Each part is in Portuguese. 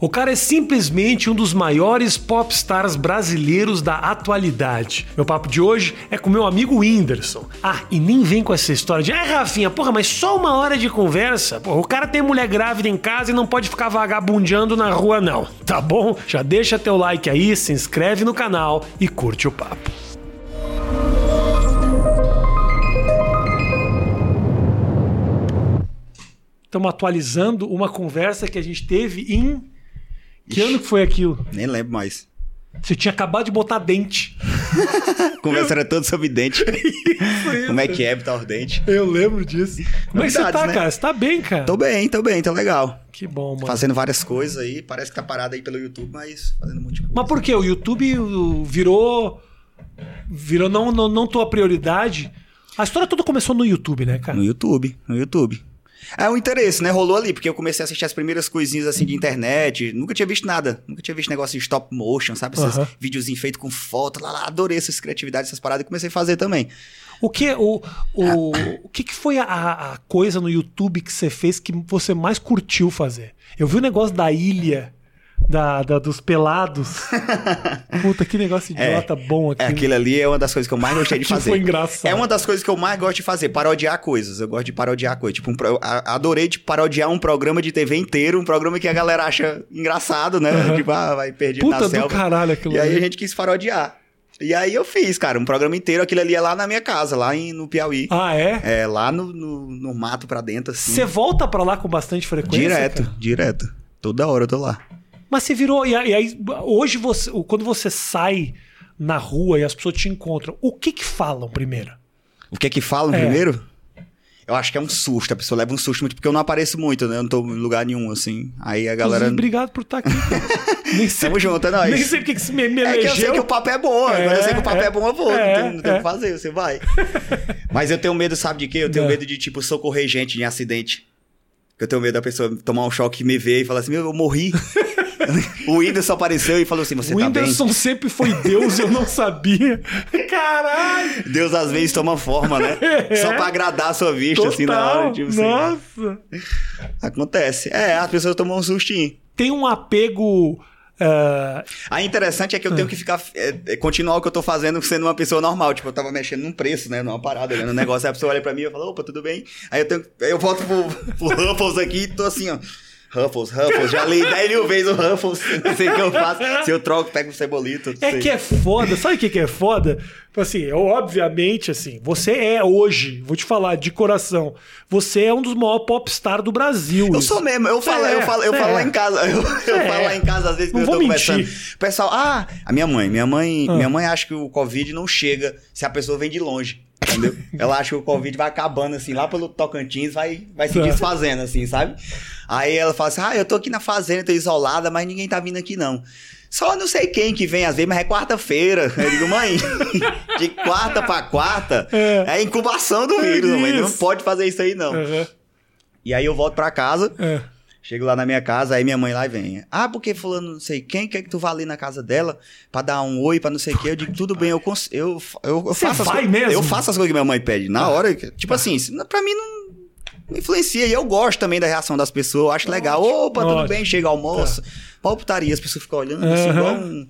O cara é simplesmente um dos maiores popstars brasileiros da atualidade. Meu papo de hoje é com meu amigo Whindersson. Ah, e nem vem com essa história de, ah, Rafinha, porra, mas só uma hora de conversa? Porra, o cara tem mulher grávida em casa e não pode ficar vagabundeando na rua, não. Tá bom? Já deixa teu like aí, se inscreve no canal e curte o papo. Estamos atualizando uma conversa que a gente teve em. Que ano que foi aquilo? Nem lembro mais. Você tinha acabado de botar dente. Conversa era toda sobre dente. Isso, isso. Como é que é botar os dentes. Eu lembro disso. Como é que você tá, né? cara? Você tá bem, cara? Tô bem, tô bem, tô legal. Que bom, mano. Fazendo várias coisas aí. Parece que tá parado aí pelo YouTube, mas fazendo um monte de coisa. Mas por quê? O YouTube virou. Virou não, não, não tua prioridade. A história toda começou no YouTube, né, cara? No YouTube, no YouTube. É o interesse, né? Rolou ali, porque eu comecei a assistir as primeiras coisinhas assim de internet. Nunca tinha visto nada. Nunca tinha visto negócio de stop motion, sabe? Esses Aham. videozinhos feitos com foto. Lá, lá, adorei essas criatividades, essas paradas e comecei a fazer também. O que, o, o, o que, que foi a, a coisa no YouTube que você fez que você mais curtiu fazer? Eu vi o negócio da ilha, da, da- dos pelados. Puta, que negócio idiota bom aqui. É, aquilo ali é uma das coisas que eu mais gostei de fazer. foi engraçado. É uma das coisas que eu mais gosto de fazer, parodiar coisas. Eu gosto de parodiar coisas. Tipo, um adorei de parodiar um programa de TV inteiro, um programa que a galera acha engraçado, né? Aham. Tipo, ah, vai perdido Puta na do selva. caralho aquilo E aí a gente quis parodiar. E aí eu fiz, cara, um programa inteiro. Aquilo ali é lá na minha casa, lá em, no Piauí. Ah, é? É, lá no, no, no mato pra dentro, assim. Você volta pra lá com bastante frequência? direto, cara? direto. Toda hora eu tô lá. Mas você virou. E aí, hoje, você, quando você sai na rua e as pessoas te encontram, o que que falam primeiro? O que é que falam É. primeiro? Eu acho que é um susto, a pessoa leva um susto muito, porque eu não apareço muito, né? Eu não tô em lugar nenhum, assim. Aí a galera. Inclusive, obrigado por estar aqui. cara. Nem sei, Tamo junto, é nóis. nem sei porque que você me, me É que eu sei que o papo é bom, agora eu sei que o papo É, é, bom, eu vou. é, não tem, não tem o é. que fazer, você vai. Mas eu tenho medo, sabe de quê? Eu tenho É. medo de, tipo, socorrer gente em acidente. Eu tenho medo da pessoa tomar um choque e me ver e falar assim, meu, eu morri. o Whindersson apareceu e falou assim, você o tá Whindersson sempre foi Deus e eu não sabia. Caralho! bem? Deus às vezes toma forma, né? É. Só pra agradar a sua vista, assim, na hora. Total. Tipo, assim. Nossa! Acontece. É, as pessoas tomam um sustinho. Tem um apego. ah, Aí interessante é que eu tenho que ficar. é, continuar o que eu tô fazendo sendo uma pessoa normal. Tipo, eu tava mexendo num preço, né? Numa parada, olhando um negócio. Aí a pessoa olha pra mim e eu falo, opa, tudo bem? Aí eu tenho. Aí eu volto pro, pro Ruffles aqui e tô assim, ó. Ruffles, Ruffles, já li 10 mil vezes o Ruffles, não sei o que eu faço. Se eu troco, pego um cebolito. É sei. que é foda, sabe o que que é foda? Tipo Assim, eu, obviamente, assim, você é hoje, vou te falar de coração, você é um dos maiores popstar do Brasil. Eu sou mesmo, eu falo, é, eu falo, eu cê falo é. lá em casa. Eu, eu É. falo lá em casa, às vezes, quando eu tô mentir. conversando. O pessoal, ah, a minha mãe, minha mãe, Ah. minha mãe acha que o Covid não chega se a pessoa vem de longe. Entendeu? Ela acha que o Covid vai acabando assim, lá pelo Tocantins, vai, vai se Tá. desfazendo, assim, sabe? Aí ela fala assim: ah, eu tô aqui na fazenda, tô isolada, mas ninguém tá vindo aqui, não. Só não sei quem que vem às vezes, mas é quarta-feira. Eu digo, mãe, de quarta pra quarta É. é, incubação do vírus, mãe. Não pode fazer isso aí, não. Aham, E aí eu volto pra casa. é. Chego lá na minha casa, aí minha mãe lá vem. Ah, porque fulano não sei quem, quer que tu vá ali na casa dela pra dar um oi, pra não sei o quê. Eu digo, tudo bem, eu, cons- eu, eu, eu Você faço vai mesmo? Eu faço as coisas que minha mãe pede. Na hora, tipo assim, pra mim não, não influencia. E eu gosto também da reação das pessoas, eu acho legal. Opa, tudo bem, chega almoço. Pau putaria, as pessoas ficam olhando assim, igual um,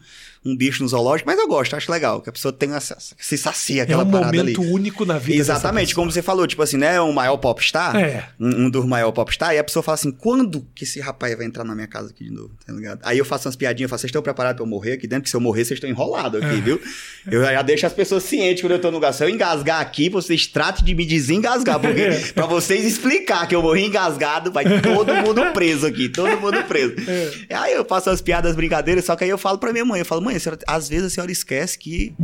um bicho no zoológico. Mas eu gosto, acho legal, que a pessoa tem essa, se sacia É aquela um parada ali. momento único na vida. Exatamente, como você falou, tipo assim, né? Um maior popstar. É. Um, um dos maiores popstar. E a pessoa fala assim: quando que esse rapaz vai entrar na minha casa aqui de novo? Tá ligado? Aí eu faço umas piadinhas, eu falo: vocês estão preparados pra eu morrer aqui dentro? Que se eu morrer, vocês estão enrolados É. aqui, viu? Eu já deixo as pessoas cientes quando eu tô no lugar. Se eu engasgar aqui, vocês tratem de me desengasgar. Porque É. pra vocês explicar que eu morri engasgado, vai todo mundo preso aqui, todo mundo preso. É. Aí eu faço as piadas, brincadeiras, só que aí eu falo pra minha mãe: eu falo, mãe, a senhora- às vezes a senhora esquece que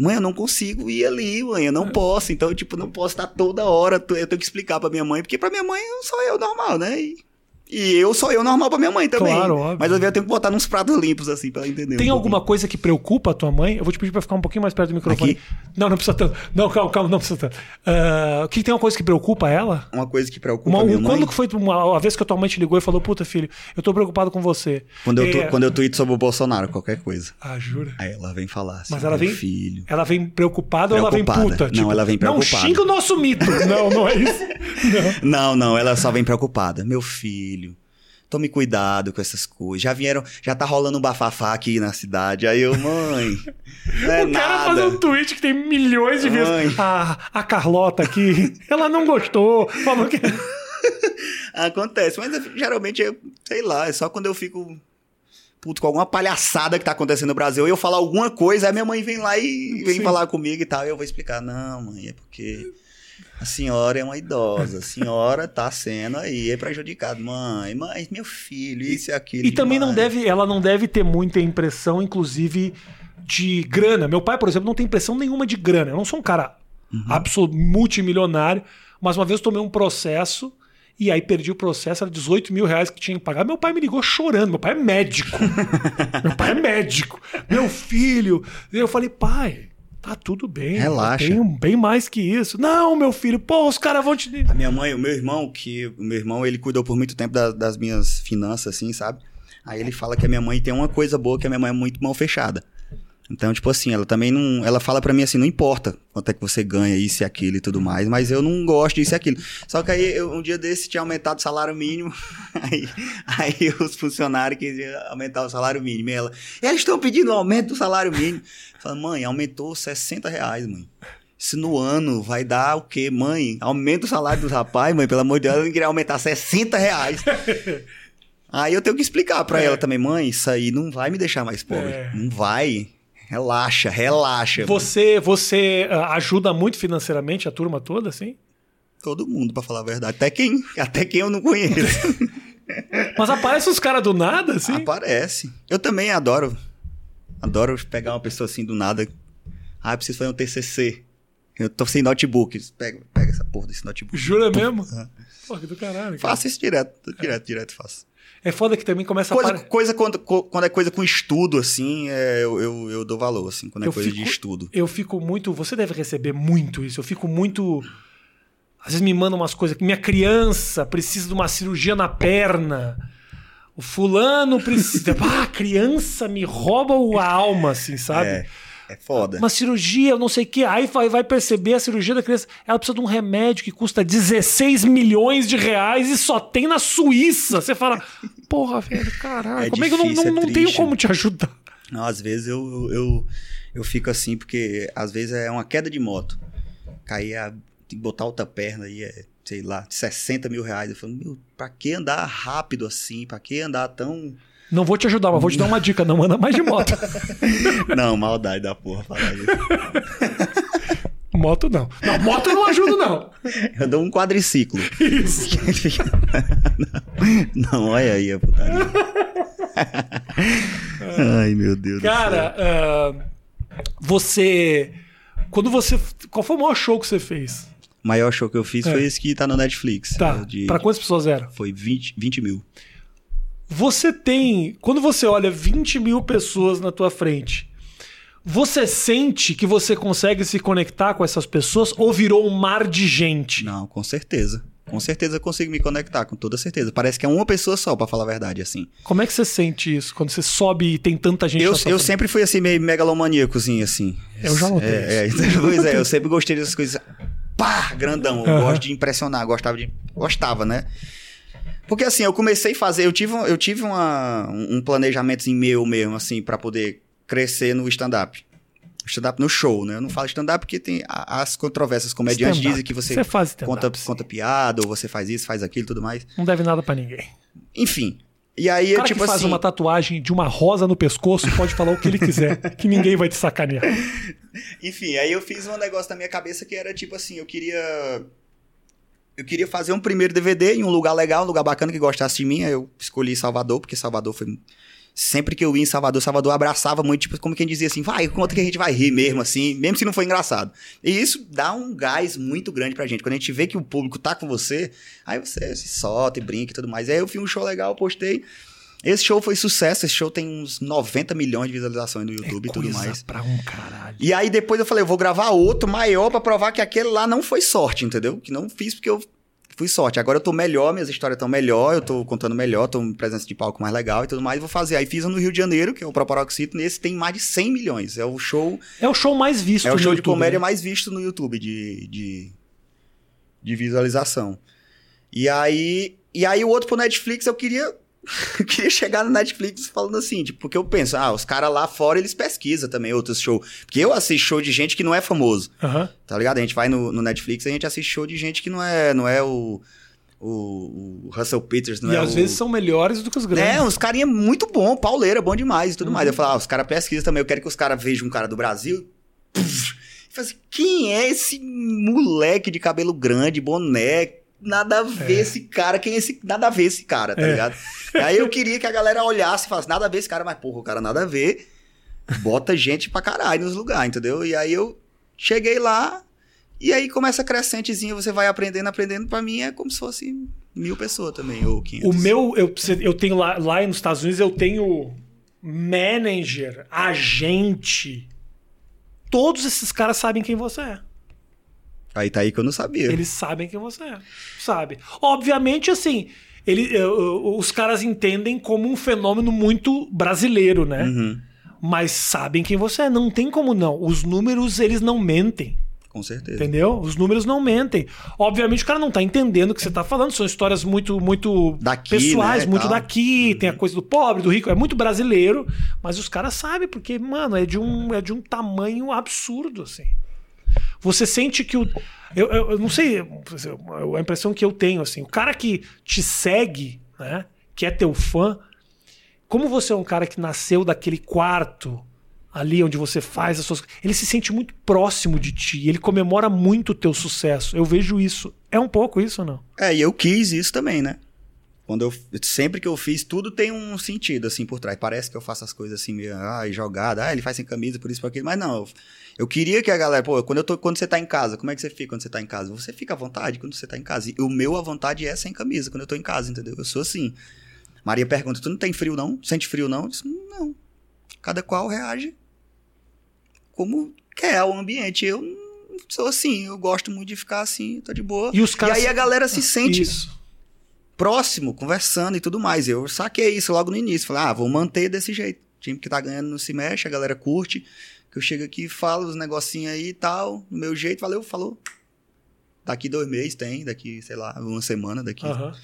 Mãe, eu não consigo ir ali, mãe, eu É. não posso. Então, tipo, não posso estar toda hora. Eu tenho que explicar pra minha mãe, porque pra minha mãe eu sou eu normal, né? E, e eu sou eu normal pra minha mãe também. Claro, óbvio. Mas às vezes eu tenho que botar nos pratos limpos, assim, pra ela entender. Tem um alguma coisa que preocupa a tua mãe? Eu vou te pedir pra ficar um pouquinho mais perto do microfone. Aqui? Não, não precisa tanto. Não, calma, calma, não precisa tanto. Ah, O que tem uma coisa que preocupa ela? Uma coisa que preocupa Uma- a minha mãe. quando que foi uma, a vez que a tua mãe te ligou e falou, puta, filho, eu tô preocupado com você. Quando eu, tu- É, quando eu tweet sobre o Bolsonaro, qualquer coisa. Ah, jura? Aí ela vem falar assim, Mas ela vem- filho. Ela vem preocupada, ou ela vem Preocupada. puta? Não, ela vem Não preocupada. xinga o nosso mito. não, não é isso. Não. Não, não, ela só vem preocupada. Meu filho, tome cuidado com essas coisas. Já vieram, já tá rolando um bafafá aqui na cidade. Aí eu, mãe, não é o cara nada. faz um tweet que tem milhões de views. Mãe. Ah, a Carlota aqui, ela não gostou. Falou que. Acontece, mas geralmente, eu, sei lá, é só quando eu fico puto com alguma palhaçada que tá acontecendo no Brasil, eu falo alguma coisa, aí minha mãe vem lá e vem Sim. falar comigo e tal, e eu vou explicar, não, mãe, é porque a senhora é uma idosa, a senhora tá sendo aí prejudicada, mãe, mas meu filho, isso e aquilo. E também não demais." deve, ela não deve ter muita impressão, inclusive, de grana. Meu pai, por exemplo, não tem impressão nenhuma de grana. Eu não sou um cara Uhum. absoluto multimilionário, mas uma vez eu tomei um processo e aí perdi o processo, era 18 mil reais que tinha que pagar. Meu pai me ligou chorando. Meu pai é médico. meu pai é médico. Meu filho. E eu falei, pai. Tá tudo bem. Relaxa. Eu tenho bem mais que isso. Não, meu filho, pô, os caras vão te. A minha mãe, o meu irmão, que o meu irmão, ele cuidou por muito tempo da- das minhas finanças, assim, sabe? Aí ele fala que a minha mãe tem uma coisa boa, que a minha mãe é muito mão fechada. Então, tipo assim, ela também não. Ela fala pra mim assim, não importa quanto é que você ganha, isso e aquilo e tudo mais, mas eu não gosto disso e aquilo. Só que aí, eu- um dia desse tinha aumentado o salário mínimo, aí, aí os funcionários queriam aumentar o salário mínimo. E ela, eles estão pedindo aumento do salário mínimo. Falo, mãe, aumentou 60 reais, mãe. Isso no ano vai dar o quê? Mãe, aumenta o salário dos rapazes, mãe, pelo amor de Deus, eu não queria aumentar 60 reais. Aí eu tenho que explicar pra É. ela também, mãe, isso aí não vai me deixar mais pobre. É. Não vai. Relaxa, relaxa. Você, você ah, ajuda muito financeiramente a turma toda, assim? Todo mundo, pra falar a verdade. Até quem, até quem eu não conheço. Mas aparece os caras do nada, assim? Aparece. Eu também adoro. Adoro pegar uma pessoa assim do nada. Ah, eu preciso fazer um TCC. Eu tô sem notebook. Pega, pega essa porra desse notebook. Jura mesmo? Pô, que do caralho. cara. Faço isso direto, direto, direto faço. É foda que também começa a Coisa, apare- coisa quando, quando é coisa com estudo, assim, é, eu, eu, eu dou valor, assim, quando é Eu coisa fico- de estudo. Eu fico muito. Você deve receber muito isso. Eu fico muito. Às vezes me mandam umas coisas que minha criança precisa de uma cirurgia na perna. O fulano precisa. ah, a criança me rouba a alma, assim, sabe? É, é foda. Uma cirurgia, eu não sei o que. Aí vai, vai perceber a cirurgia da criança. Ela precisa de um remédio que custa 16 milhões de reais e só tem na Suíça. Você fala, porra, velho, caralho, É como é que eu não, difícil, não, é não tenho como te ajudar? Não, às vezes eu, eu, eu, eu fico assim, porque às vezes é uma queda de moto. Cair, a, tem que botar outra perna aí, é, sei lá, 60 mil reais. Eu falo, meu, pra que andar rápido assim? Pra que andar tão. Não vou te ajudar, mas vou te dar uma dica: não anda mais de moto. Não, maldade da porra falar isso. moto não. Não, moto eu não ajudo, não. Eu dou um quadriciclo. Isso. não, não, olha aí a putaria. Ai, meu Deus do céu. Cara, ah, você. Quando você. Qual foi o maior show que você fez? O maior show que eu fiz É. foi esse que tá no Netflix. Tá. de- Pra quantas pessoas eram? Foi 20, 20 mil. Você tem. Quando você olha 20 mil pessoas na tua frente, você sente que você consegue se conectar com essas pessoas ou virou um mar de gente? Não, com certeza. Com certeza eu consigo me conectar, com toda certeza. Parece que é uma pessoa só, pra falar a verdade, assim. Como é que você sente isso quando você sobe e tem tanta gente Eu, eu sempre fui assim, meio megalomaníacozinho, assim. Eu já notei É, é, pois é, eu sempre gostei dessas coisas. Pá, grandão. Eu Aham. gosto de impressionar, gostava de. Gostava, né? Porque assim, eu comecei a fazer, eu tive, um- eu tive uma, um planejamentozinho meu mesmo, assim, pra poder crescer no stand-up. Stand-up no show, né? Eu não falo stand-up porque tem as controvérsias. Comediantes dizem que você Você conta, conta piada, ou você faz isso, faz aquilo e tudo mais. Não deve nada pra ninguém. Enfim. E aí, O eu, cara tipo que faz assim. uma tatuagem de uma rosa no pescoço pode falar o que ele quiser, que ninguém vai te sacanear. Enfim, aí eu fiz um negócio na minha cabeça que era tipo assim, eu queria. Eu queria fazer um primeiro DVD em um lugar legal, um lugar bacana que gostasse de mim. Aí eu escolhi Salvador, porque Salvador foi. Sempre que eu ia em Salvador, Salvador abraçava muito, tipo, como quem dizia assim, vai, conta que a gente vai rir mesmo, assim, mesmo se não for engraçado. E isso dá um gás muito grande pra gente. Quando a gente vê que o público tá com você, aí você se solta e brinca e tudo mais. Aí eu fiz um show legal, postei. Esse show foi sucesso, esse show tem uns 90 milhões de visualizações no YouTube e tudo É Coisa mais. pra um caralho. E aí depois eu falei, eu vou gravar outro maior pra provar que aquele lá não foi sorte, entendeu? Que não fiz porque eu fui sorte. Agora eu tô melhor, minhas histórias estão melhor, eu tô contando melhor, tô com presença de palco mais legal e tudo mais. Vou fazer. Aí fiz um no Rio de Janeiro, que é o Proparoxito, nesse tem mais de 100 milhões. É o show, É o show mais visto é o no show de YouTube, comédia né? mais visto no YouTube de, de, de visualização. E aí, e aí o outro pro Netflix eu queria queria chegar no Netflix falando assim, tipo, porque eu penso, ah, os caras lá fora eles pesquisam também outros shows. Porque eu assisto show de gente que não é famoso. Aham. Tá ligado? A gente vai no, no Netflix e a gente assiste show de gente que não é, não é o, o, o Russell Peters, não E é às o... vezes são melhores do que os grandes. É, uns carinha muito bom, pauleira, bom demais e tudo Uhum. mais. Eu falo, ah, os caras pesquisam também, eu quero que os caras vejam um cara do Brasil. Puf, e assim, quem é esse moleque de cabelo grande, boné? Nada a ver esse cara, quem é esse. Nada a ver esse cara, tá É. ligado? Aí eu queria que a galera olhasse e falasse, nada a ver esse cara, mas porra, o cara nada a ver. Bota gente pra caralho nos lugares, entendeu? E aí eu cheguei lá, e aí começa a crescentezinha, você vai aprendendo, aprendendo. Pra mim é como se fosse mil pessoas também, ou 500. O meu, eu, eu tenho lá, lá nos Estados Unidos, eu tenho manager, agente. Todos esses caras sabem quem você é. Aí tá aí que eu não sabia. Eles sabem quem você é. Sabe? Obviamente, assim, ele, eh, os caras entendem como um fenômeno muito brasileiro, né? Uhum, Mas sabem quem você é. Não tem como não. Os números, eles não mentem. com certeza. Entendeu? Os números não mentem. Obviamente o cara não tá entendendo o que você tá falando, são histórias muito muito Daqui, pessoais, né, muito tal. Uhum. daqui, tem a coisa do pobre, do rico, é muito brasileiro, mas os caras sabem porque, mano, é de um é de um tamanho absurdo assim. Você sente que o eu, eu, eu não sei, a impressão que eu tenho assim, o cara que te segue, né, que é teu fã, como você é um cara que nasceu daquele quarto ali onde você faz as suas ele se sente muito próximo de ti, ele comemora muito o teu sucesso. Eu vejo isso. É um pouco isso ou não? É, e eu quis isso também, né? Quando eu, sempre que eu fiz, tudo tem um sentido, assim, por trás. Parece que eu faço as coisas assim, meio, ai, jogada, ah, ele faz sem camisa, por isso, por aquilo. Mas não, eu, eu queria que a galera, pô, quando, eu tô, quando você tá em casa, como é que você fica quando você tá em casa? Você fica à vontade quando você tá em casa. E o meu, à vontade, é sem camisa, quando eu tô em casa, entendeu? Eu sou assim. Maria pergunta, tu não tem frio, não? Sente frio, não? Eu disse, não. Cada qual reage como quer o ambiente. Eu não sou assim, eu gosto muito de ficar assim, tô de boa. E os caras aí a galera se sente Isso. próximo, conversando e tudo mais. Eu saquei isso logo no início. Falei, ah, vou manter desse jeito. O time que tá ganhando não se mexe, a galera curte. Que eu chego aqui falo os negocinhos aí e tal, do meu jeito, valeu, falou. Daqui dois meses tem, daqui, sei lá, uma semana daqui. Aham.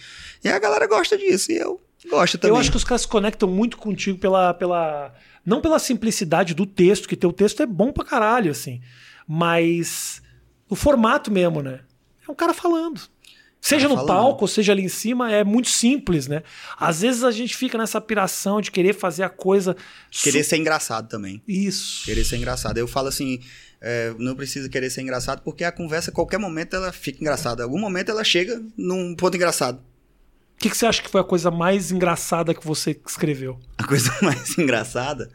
E a galera gosta disso, e eu gosto também. Eu acho que os caras se conectam muito contigo pela, pela. Não pela simplicidade do texto, que teu texto é bom pra caralho, assim. Mas o formato mesmo, né? É um cara falando. Seja no falando. palco, ou seja ali em cima, é muito simples, né? Às vezes a gente fica nessa piração de querer fazer a coisa. Querer ser engraçado também. Isso. Querer ser engraçado. Eu falo assim, é, não precisa querer ser engraçado, porque a conversa, a qualquer momento, ela fica engraçada. Em algum momento ela chega num ponto engraçado. O que, que você acha que foi a coisa mais engraçada que você escreveu? A coisa mais engraçada.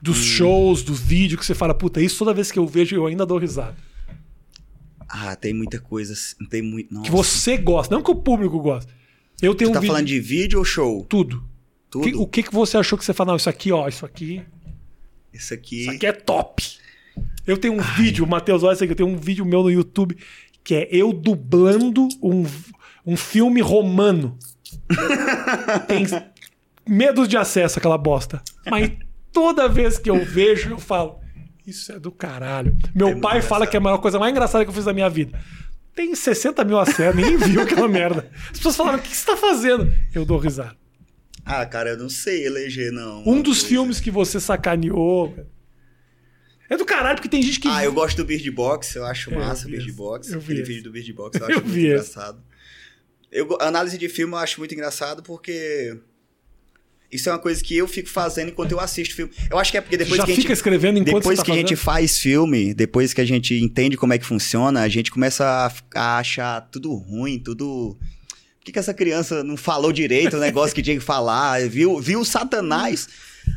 Dos Hum. shows, do vídeo, que você fala, puta, isso toda vez que eu vejo eu ainda dou risada. Ah, tem muita coisa. Tem muito. Nossa. Que você gosta, não que o público gosta. Eu tenho Tu um tá vídeo. falando de vídeo ou show? Tudo. Tudo. Que- o que, que você achou que você fala? Não, isso aqui, ó, isso aqui. Isso aqui. Isso aqui é top. Eu tenho um vídeo, Matheus, olha isso aqui, eu tenho um vídeo meu no YouTube que é eu dublando um, um filme romano. Tem medos de acesso aquela bosta. Mas toda vez que eu vejo, eu falo, isso é do caralho. Meu muito pai fala que é a maior coisa mais engraçada que eu fiz na minha vida. Tem 60 mil acessos, ninguém viu aquela merda. As pessoas falaram, o que você tá fazendo? Eu dou risada. Ah, cara, eu não sei eleger, não. Um dos coisa. filmes que você sacaneou. É do caralho, porque tem gente que. Ah, eu gosto do Bird Box, eu acho Eu massa o vi Bird. Box. Eu vi Aquele esse. vídeo do Bird Box eu Eu acho muito vi esse. engraçado. Eu, análise de filme eu acho muito engraçado porque. Isso é uma coisa que eu fico fazendo enquanto eu assisto filme. Eu acho que é porque depois já que a fica gente. escrevendo enquanto Depois tá que a gente fazendo? faz filme, depois que a gente entende como é que funciona, a gente começa a, a achar tudo ruim, tudo. Por que, que essa criança não falou direito o negócio que tinha que falar? Viu, viu o Satanás?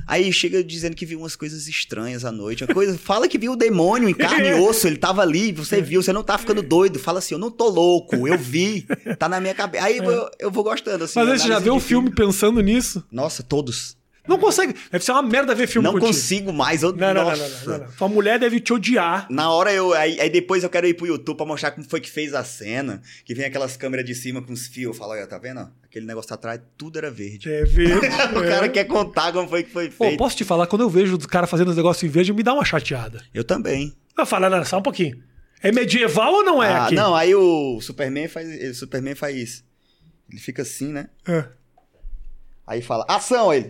Aí chega dizendo que viu umas coisas estranhas à noite. Uma coisa, fala que viu o demônio em carne e osso, ele tava ali, você viu, você não tá ficando doido. Fala assim, eu não tô louco, eu vi, tá na minha cabeça. Aí eu, eu vou gostando, assim. Mas você já o de filme pensando nisso? Nossa, todos. Não consegue. Deve ser uma merda ver filme não contigo. consigo mais. Eu, Não, não, não, não, não. Tua mulher deve te odiar. Na hora eu. Aí, aí depois eu quero ir pro YouTube pra mostrar como foi que fez a cena. Que vem aquelas câmeras de cima com os fios. Fala, olha, tá vendo? Aquele negócio atrás, tudo era verde. É verde. o é. cara quer contar como foi que foi Pô, feito. posso te falar, quando eu vejo os caras fazendo os negócios em verde, me dá uma chateada. Eu também. Eu falo, não, só um pouquinho. É medieval ou não é ah, aqui? não, aí o Superman faz. O Superman faz. Ele fica assim, né? É. Aí fala, ação, ele.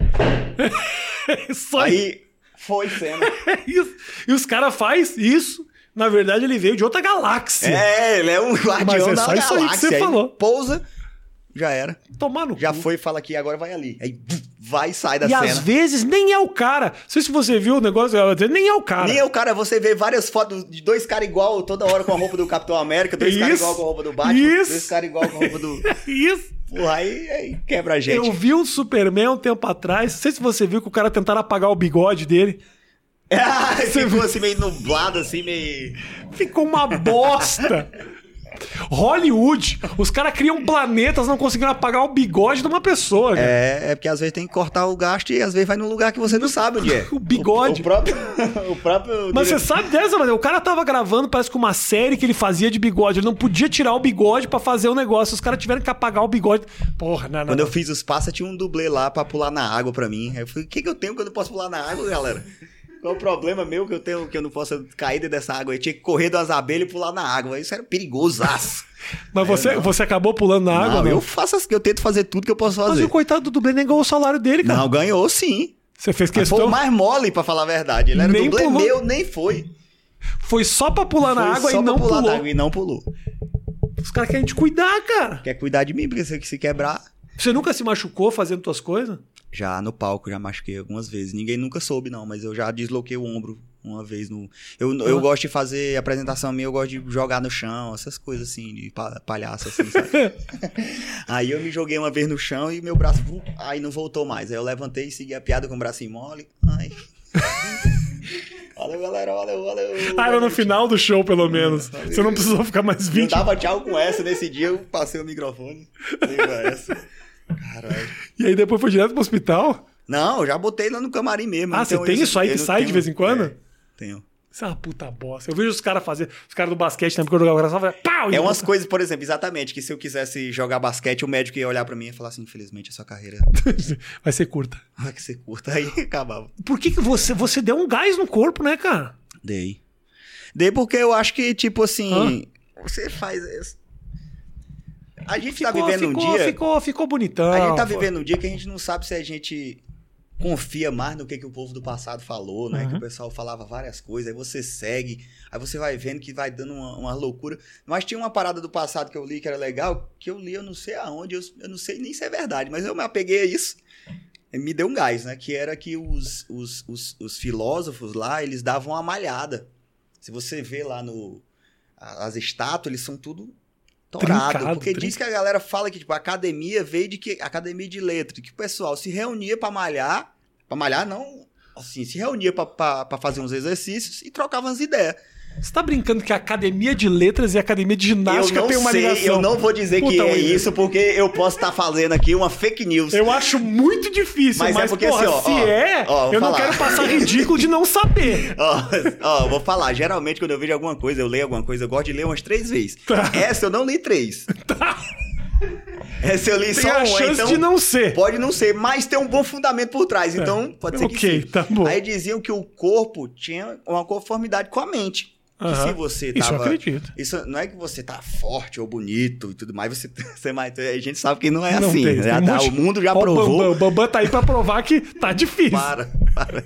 Só Aí foi cena. isso. E os caras faz isso. Na verdade, ele veio de outra galáxia. É, ele é um guardião é da só isso aí que galáxia. você falou. pousa, já era. Tomar no Já cu. foi, fala aqui, agora vai ali. Aí vai e sai da E cena. às vezes nem é o cara. Não sei se você viu o negócio, nem é o cara. Nem é o cara, você vê várias fotos de dois caras igual toda hora com a roupa do Capitão América, dois caras Isso. igual com a roupa do Batman, Isso. dois caras igual com a roupa do. Isso. Aí, aí quebra a gente. Eu vi um Superman um tempo atrás. Não sei se você viu que o cara tentaram apagar o bigode dele. Ah, ficou assim meio nublado, assim, meio. Ficou uma bosta. Hollywood, os caras criam planetas, não conseguiram apagar o bigode de uma pessoa. cara. É, é porque às vezes tem que cortar o gasto e às vezes vai num lugar que você não sabe onde é. O bigode. O, o próprio. O próprio Mas você sabe dessa, mano? O cara tava gravando, parece que uma série que ele fazia de bigode. Ele não podia tirar o bigode pra fazer o negócio. Os caras tiveram que apagar o bigode. Porra, não, não. Quando eu fiz os passos, tinha um dublê lá pra pular na água pra mim. Aí eu falei, o que, que eu tenho que eu não posso pular na água, galera? Qual o problema meu que eu tenho que eu não posso cair dentro dessa água? Eu tinha que correr das abelhas e pular na água. Isso era perigosaço. Mas você, você acabou pulando na água, não, não? eu faço eu tento fazer tudo que eu posso Mas fazer. o coitado do nem ganhou o salário dele, cara. Não, ganhou sim. Você fez Foi questão. o mais mole, pra falar a verdade. Ele era Nem dublê pulou. meu, nem foi. Foi só pra pular na Foi água só e pra não pular na pulou. água e não pulou. Os caras querem te cuidar, cara. Quer cuidar de mim, porque se, se quebrar... Você nunca se machucou fazendo tuas coisas? Já no palco, já machuquei algumas vezes. Ninguém nunca soube, não, mas eu já desloquei o ombro uma vez no. Eu, eu Ah. gosto de fazer apresentação minha, eu gosto de jogar no chão, essas coisas assim, de pa- palhaço, assim, sabe? aí eu me joguei uma vez no chão e meu braço. Aí não voltou mais. Aí eu levantei e segui a piada com o bracinho mole. Ai. valeu, galera, valeu, valeu. Ah, era no final do show, pelo menos. Valeu. Você não precisou ficar mais Eu 20. dava tchau com essa nesse dia, eu passei o microfone. Essa. Caralho. E aí depois foi direto pro hospital? Não, eu já botei lá no camarim mesmo. Ah, não você tem isso aí que sai de tenho- vez em quando? É, tenho. Isso é uma puta bosta. Eu vejo os caras fazer, os caras do basquete também, quando eu jogava, só fazia pau! É umas coisas, por exemplo, exatamente, que se eu quisesse jogar basquete, o médico ia olhar pra mim e falar assim, infelizmente a sua carreira Vai ser curta. vai ser curta. Aí acabava. Por que, que você, você deu um gás no corpo, né, cara? Dei. Dei porque eu acho que, tipo assim, você faz isso. A gente tá vivendo ficou, um dia... Ficou, ficou bonitão. A gente tá pô. vivendo um dia que a gente não sabe se a gente confia mais no que, que o povo do passado falou, né? Uhum. Que o pessoal falava várias coisas, aí você segue, aí você vai vendo que vai dando uma, uma loucura. Mas tinha uma parada do passado que eu li que era legal, que eu li eu não sei aonde, eu, eu não sei nem se é verdade, mas eu me apeguei a isso. E me deu um gás, né? Que era que os, os, os, os filósofos lá, eles davam uma malhada. Se você vê lá no... As estátuas, eles são tudo torado. Trincado, porque trin- diz que a galera fala que, tipo, a academia veio de que. Academia de letra, que o pessoal se reunia pra malhar. Pra malhar, não. Assim, se reunia pra fazer uns exercícios e trocava umas ideias. Você tá brincando que a academia de letras e a academia de ginástica não tem uma sei, ligação? eu não vou dizer Puta, que é William. isso, porque eu posso estar fazendo aqui uma fake news. Eu acho muito difícil, Mas mas, é porque porra, assim, ó, se ó, é, ó, eu não falar. quero passar ridículo de não saber. Ó, vou falar. Geralmente, quando eu vejo alguma coisa, eu leio alguma coisa, eu gosto de ler umas três vezes. Tá. Essa eu não li três. Essa eu li Tem só a uma, chance então... de não ser. Pode não ser, mas tem um bom fundamento por trás. Então, pode ser que Ok, sim. tá bom. Aí diziam que o corpo tinha uma conformidade com a mente. Que se você Isso eu tava... acredito. Isso não é que você tá forte ou bonito e tudo mais, você, você mais- a gente sabe que não é Não assim. tem, já tem um tá- o mundo já Ó, o provou. Bambam, o Bambam tá aí pra provar que tá difícil. Para, para.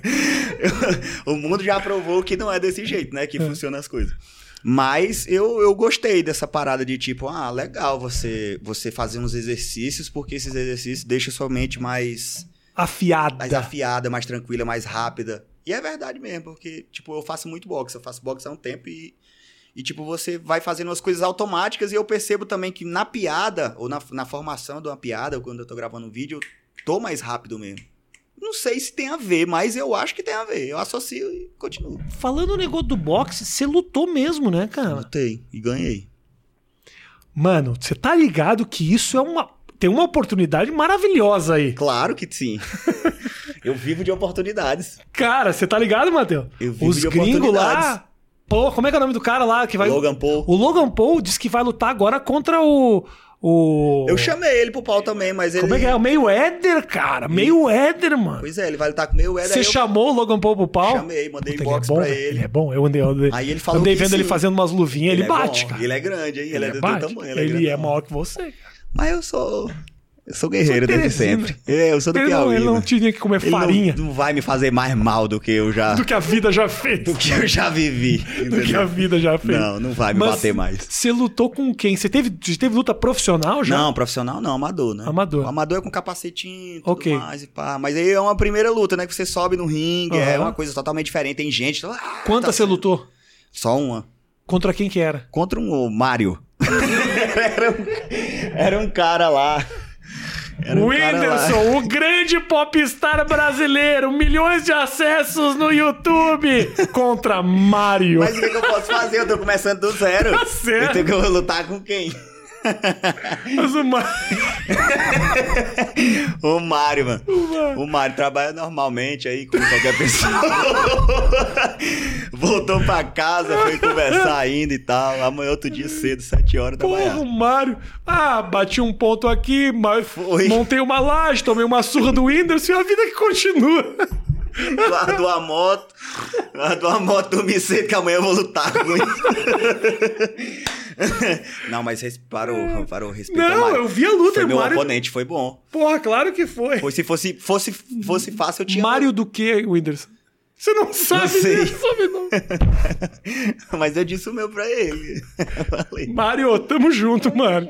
o mundo já provou que não é desse jeito, né? Que funcionam as coisas. Mas eu, eu gostei dessa parada de tipo, ah, legal você, você fazer uns exercícios, porque esses exercícios deixam sua mente mais, Afiada. mais afiada, mais tranquila, mais rápida. E é verdade mesmo, porque, tipo, eu faço muito boxe, eu faço boxe há um tempo e, e tipo, você vai fazendo as coisas automáticas e eu percebo também que na piada, ou na, na formação de uma piada, ou quando eu tô gravando um vídeo, eu tô mais rápido mesmo. Não sei se tem a ver, mas eu acho que tem a ver. Eu associo e continuo. Falando o negócio do boxe, você lutou mesmo, né, cara? Lutei e ganhei. Mano, você tá ligado que isso é uma. Tem uma oportunidade maravilhosa aí. Claro que sim. eu vivo de oportunidades. Cara, você tá ligado, Matheus? Eu vivo Os de gringos lá. Pô, como é que é o nome do cara lá que vai. Logan Paul. O Logan Paul diz que vai lutar agora contra o. O. Eu chamei ele pro pau também, mas ele. Como é que é? O meio Éder, cara. Meio Éder, mano. Pois é, ele vai lutar com o Éder. Você eu chamou o Logan Paul pro pau? Chamei, mandei Puta, inbox ele é bom, pra ele. Ele é bom. Eu andei, eu andei, Aí ele falou andei vendo ele sim. fazendo umas luvinhas. Ele, é bate, bom, cara. Ele é grande, hein? Ele, é do bate. tamanho. Ele, Ele é, é maior que você. cara. Mas eu sou. Eu sou guerreiro desde sempre. É, eu sou do Ele Piauí. não, ele não mano. tinha que comer Ele não- farinha Não, vai me fazer mais mal do que eu já, do que a vida já fez. do que eu já vivi. Do que a entendeu? vida já fez. Não, não vai me Mas bater mais. Você lutou com quem? Você teve, teve luta profissional já? Não, profissional não, amador, né? Amador. O amador é com capacetinho, tudo Ok. mais e pá. Mas aí é uma primeira luta, né? Que você sobe no ringue, é Aham. uma coisa totalmente diferente. Tem gente... Ah, Quantas tá você lutou? Só uma. Contra quem que era? Contra um Mário. era, um, era um cara lá. Era um. Whindersson, o grande popstar brasileiro, milhões de acessos no YouTube contra Mario. Mas o que, que eu posso fazer? Eu tô começando do zero. Tá certo. Eu tenho que lutar com quem? Mas o Mario... O Mário, mano. Mário. O Mário trabalha normalmente aí, como qualquer pessoa. Voltou pra casa, foi conversar ainda e tal. Amanhã, outro dia cedo, sete horas, Porra, trabalhar. o Mário. Ah, bati um ponto aqui, mas Foi. montei uma laje, tomei uma surra do Whindersson e a vida que continua. Guardou a moto. Guardou a moto, dormi cedo, que amanhã eu vou lutar com isso. Não, mas parou, parou, respeita o Não, Mário. eu vi a luta, Foi meu Mário. oponente, foi bom. Porra, claro que foi. Foi, se fosse, fosse, fosse fácil, eu tinha... Mário do que, Whindersson? Você não sabe, nem sabe não. Mas eu disse o meu pra ele. Falei. Mário, tamo junto, mano.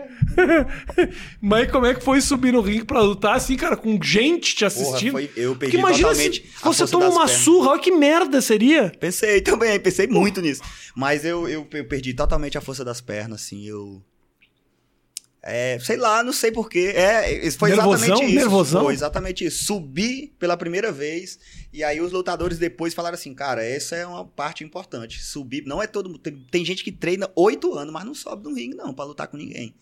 Mas como é que foi subir no ringue pra lutar assim, cara, com gente te assistindo? foi- eu Porque perdi imagina totalmente se você toma uma pernas. surra, olha que merda seria. Pensei também, pensei muito nisso. Mas eu, eu, eu perdi totalmente a força das pernas, assim, eu... É, sei lá, não sei porquê. É, foi Nervosão? exatamente isso. Nervosão? Foi exatamente isso. Subi pela primeira vez, e aí os lutadores depois falaram assim, cara, essa é uma parte importante. Subir, não é todo mundo. Tem, tem gente que treina oito anos, mas não sobe no ringue, não, pra lutar com ninguém.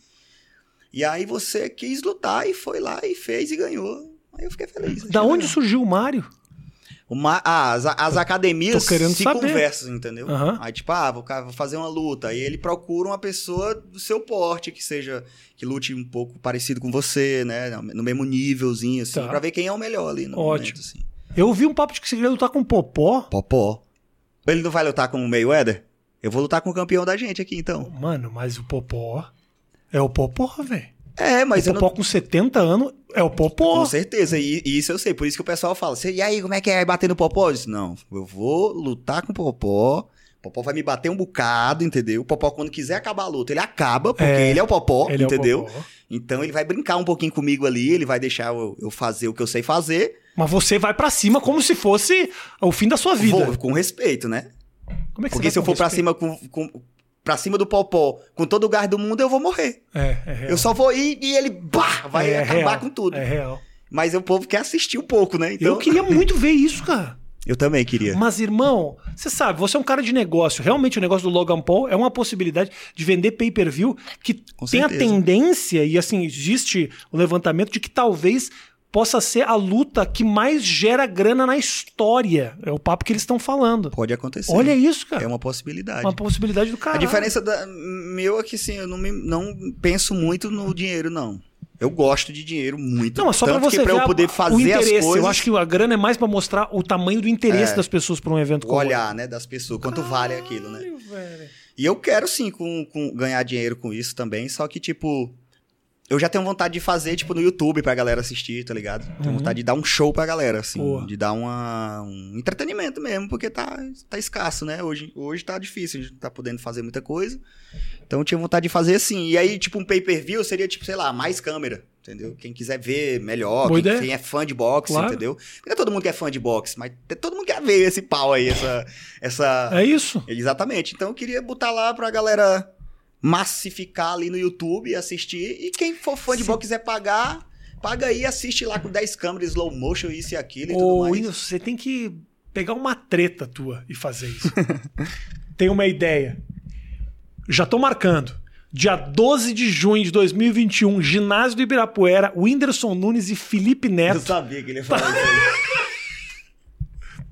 E aí você quis lutar e foi lá e fez e ganhou. Aí eu fiquei feliz. Da onde surgiu o Mário? Uma, ah, as, as academias se saber. conversam, entendeu? Aham. Aí, tipo, ah, vou, vou fazer uma luta. Aí ele procura uma pessoa do seu porte, que seja, que lute um pouco parecido com você, né? No mesmo nívelzinho, assim, Tá. pra ver quem é o melhor ali no Ótimo. momento, assim. Eu ouvi um papo de que você queria lutar com o Popó. Popó. Ele não vai lutar com o Mayweather? Eu vou lutar com o campeão da gente aqui, então. Mano, mas o Popó é o Popó, velho. É, mas O eu não... Popó com 70 anos é o Popó. Com certeza, e, e isso eu sei. Por isso que o pessoal fala, "Cê- e aí, como é que é bater no Popó? Eu disse, não, eu vou lutar com o Popó. O Popó vai me bater um bocado, entendeu? O Popó, quando quiser acabar a luta, ele acaba, porque É, ele é o Popó, Ele é o entendeu? Popó. Então ele vai brincar um pouquinho comigo ali, ele vai deixar eu, eu fazer o que eu sei fazer, Mas você vai pra cima como se fosse o fim da sua vida. vou com respeito, né? Como é que Porque se eu for pra com cima com, com pra cima do Popó, com todo o gás do mundo, eu vou morrer. É, é real. Eu só vou ir e ele bah, vai É acabar real, com tudo. É real. Mas o povo quer assistir um pouco, né? Então Eu queria muito ver isso, cara. eu também queria. Mas, irmão, você sabe, você é um cara de negócio. Realmente, o negócio do Logan Paul é uma possibilidade de vender pay-per-view que Com tem a certeza. tendência, e assim, existe o levantamento de que talvez possa ser a luta que mais gera grana na história. É o papo que eles estão falando. Pode acontecer. Olha isso, cara. É uma possibilidade. Uma possibilidade do cara. A diferença da, meu é que assim, eu não, me- não penso muito no dinheiro, não. Eu gosto de dinheiro muito. Não, mas só pra Tanto você que pra eu poder o fazer interesse. as coisas, Eu acho que a grana é mais pra mostrar o tamanho do interesse É. das pessoas pra um evento o como olhar, né, das pessoas, quanto vale aquilo, né? Caralho, velho. E eu quero sim com, com- ganhar dinheiro com isso também, só que tipo eu já tenho vontade de fazer tipo no YouTube pra galera assistir, tá ligado? Tenho Uhum. vontade de dar um show pra galera assim, Boa. de dar uma, um entretenimento mesmo, porque tá tá escasso, né? Hoje hoje tá difícil, a gente não tá podendo fazer muita coisa. Então eu tinha vontade de fazer assim. E aí tipo um pay-per-view seria tipo, sei lá, mais câmera. Entendeu? Quem quiser ver melhor, quem, quem é fã de boxe, Claro. entendeu? Não é todo mundo que é fã de boxe, mas todo mundo quer ver esse pau aí, essa. essa... É isso. Exatamente. Então eu queria botar lá pra galera massificar ali no YouTube e assistir. E quem for fã de Sim. boxe quiser pagar, paga aí, assiste lá com 10 câmeras, slow motion, isso e aquilo e tudo Ô, mais. Whindersson, você tem que pegar uma treta tua e fazer isso. tem uma ideia. Já tô marcando. Dia 12 de junho de 2021, ginásio do Ibirapuera, Whindersson Nunes e Felipe Eu Neto. sabia que ele ia falar isso aí.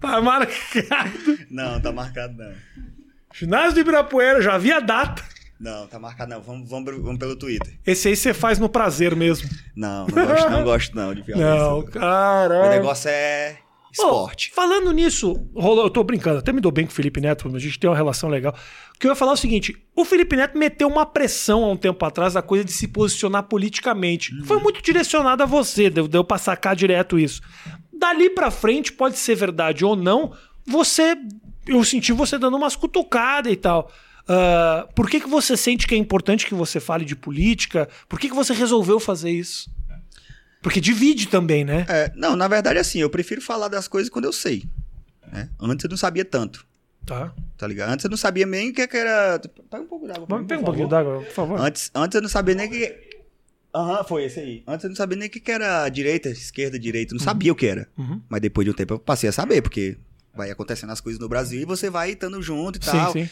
Tá marcado. Não, tá marcado não. Ginásio do Ibirapuera, já vi a data. Não, tá marcado não. Vamos, vamos, vamos pelo Twitter. Esse aí você faz no prazer mesmo. Não, não gosto não, gosto não de violência. Não, O caralho. negócio é esporte. Oh, falando nisso, rolou, eu tô brincando, até me dou bem com o Felipe Neto, a gente tem uma relação legal. O que eu ia falar é o seguinte: o Felipe Neto meteu uma pressão há um tempo atrás da coisa de se posicionar politicamente. Uhum. Foi muito direcionado a você, deu, deu pra sacar direto isso. Dali pra frente, pode ser verdade ou não, você. Eu senti você dando umas cutucadas e tal. Uh, por que, que você sente que é importante que você fale de política? Por que, que você resolveu fazer isso? Porque divide também, né? É, não, na verdade, assim, eu prefiro falar das coisas quando eu sei. Né? Antes eu não sabia tanto. Tá. Tá ligado? Antes eu não sabia nem o que, era. Pega um pouco d'água. Pegar um pouquinho d'água, por favor. Antes, antes eu não sabia nem que. Aham, uhum, foi esse aí. Antes eu não sabia nem o que, era direita, esquerda, direita. Eu não uhum. sabia o que era. Uhum. Mas depois de um tempo eu passei a saber, porque vai acontecendo as coisas no Brasil e você vai estando junto e sim, tal. Sim.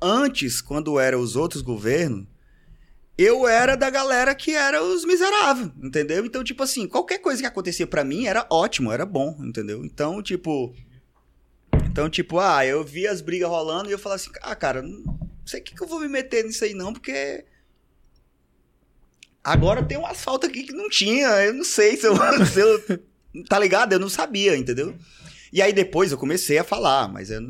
Antes, quando eram os outros governos, eu era da galera que era os miseráveis, entendeu? Então, tipo assim, qualquer coisa que acontecia para mim era ótimo, era bom, entendeu? Então, tipo. Então, tipo, ah, eu via as brigas rolando e eu falava assim, ah, cara, não sei o que, que eu vou me meter nisso aí, não, porque. Agora tem um asfalto aqui que não tinha, eu não sei se eu. se eu tá ligado? Eu não sabia, entendeu? E aí depois eu comecei a falar, mas eu,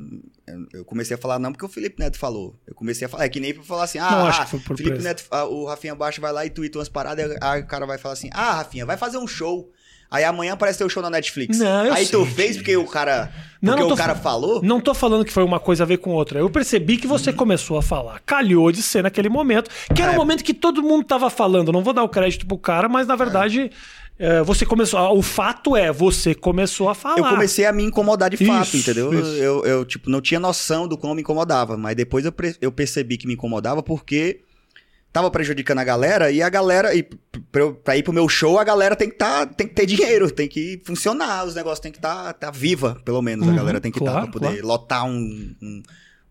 eu comecei a falar não porque o Felipe Neto falou. Eu comecei a falar, é que nem pra falar assim, ah, não, ah Felipe preço. Neto, ah, o Rafinha Baixo vai lá e tuita umas paradas, aí o cara vai falar assim, ah, Rafinha, vai fazer um show. Aí amanhã aparece teu show na Netflix. Não, aí tu fez porque o cara, porque não, não o cara falou? Não tô falando que foi uma coisa a ver com outra. Eu percebi que você uhum. começou a falar. Calhou de ser naquele momento, que era é. um momento que todo mundo tava falando. Não vou dar o crédito pro cara, mas na verdade... É é, você começou. O fato é, você começou a falar. Eu comecei a me incomodar de fato, isso, entendeu? Isso. Eu, eu, tipo, não tinha noção do como me incomodava. Mas depois eu, eu percebi que me incomodava porque tava prejudicando a galera e a galera. E pra, pra ir pro meu show, a galera tem que, tá, tem que ter dinheiro, tem que funcionar, os negócios tem que estar tá, tá viva, pelo menos. Uhum, a galera tem que estar tá claro, tá pra poder claro. lotar um, um,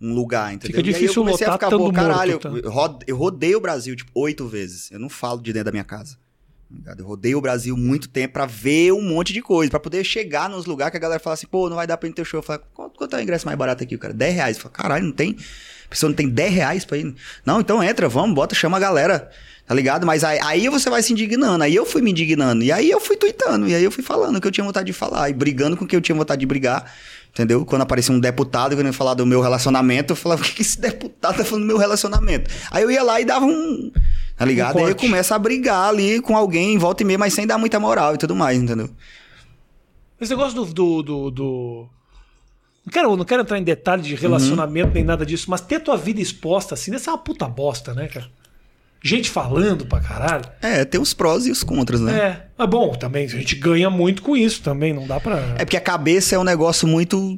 um, lugar, entendeu? Fica difícil e aí eu comecei a ficar, pô, caralho, morto, tá? eu rodei o Brasil, tipo, oito vezes. Eu não falo de dentro da minha casa. Eu rodei o Brasil muito tempo pra ver um monte de coisa, pra poder chegar nos lugares que a galera fala assim, pô, não vai dar pra ir no teu show. Eu falo, quanto, quanto é o ingresso mais barato aqui, cara? 10 reais. Eu falo, caralho, não tem. A pessoa não tem 10 reais pra ir. Não, então entra, vamos, bota, chama a galera. Tá ligado? Mas aí, aí você vai se indignando. Aí eu fui me indignando. E aí eu fui tweetando. E aí eu fui falando o que eu tinha vontade de falar. E brigando com o que eu tinha vontade de brigar. Entendeu? Quando aparecia um deputado querendo falar do meu relacionamento, eu falava, o que esse deputado tá falando do meu relacionamento? Aí eu ia lá e dava um Tá ligado? Um aí começa a brigar ali com alguém, volta e meia, mas sem dar muita moral e tudo mais, entendeu? Esse negócio do. do, do, do... Não, quero, não quero entrar em detalhe de relacionamento uhum. nem nada disso, mas ter tua vida exposta assim, deve ser uma puta bosta, né, cara? Gente falando pra caralho. É, tem os prós e os contras, né? É. É bom, também. A gente ganha muito com isso também, não dá pra. É porque a cabeça é um negócio muito.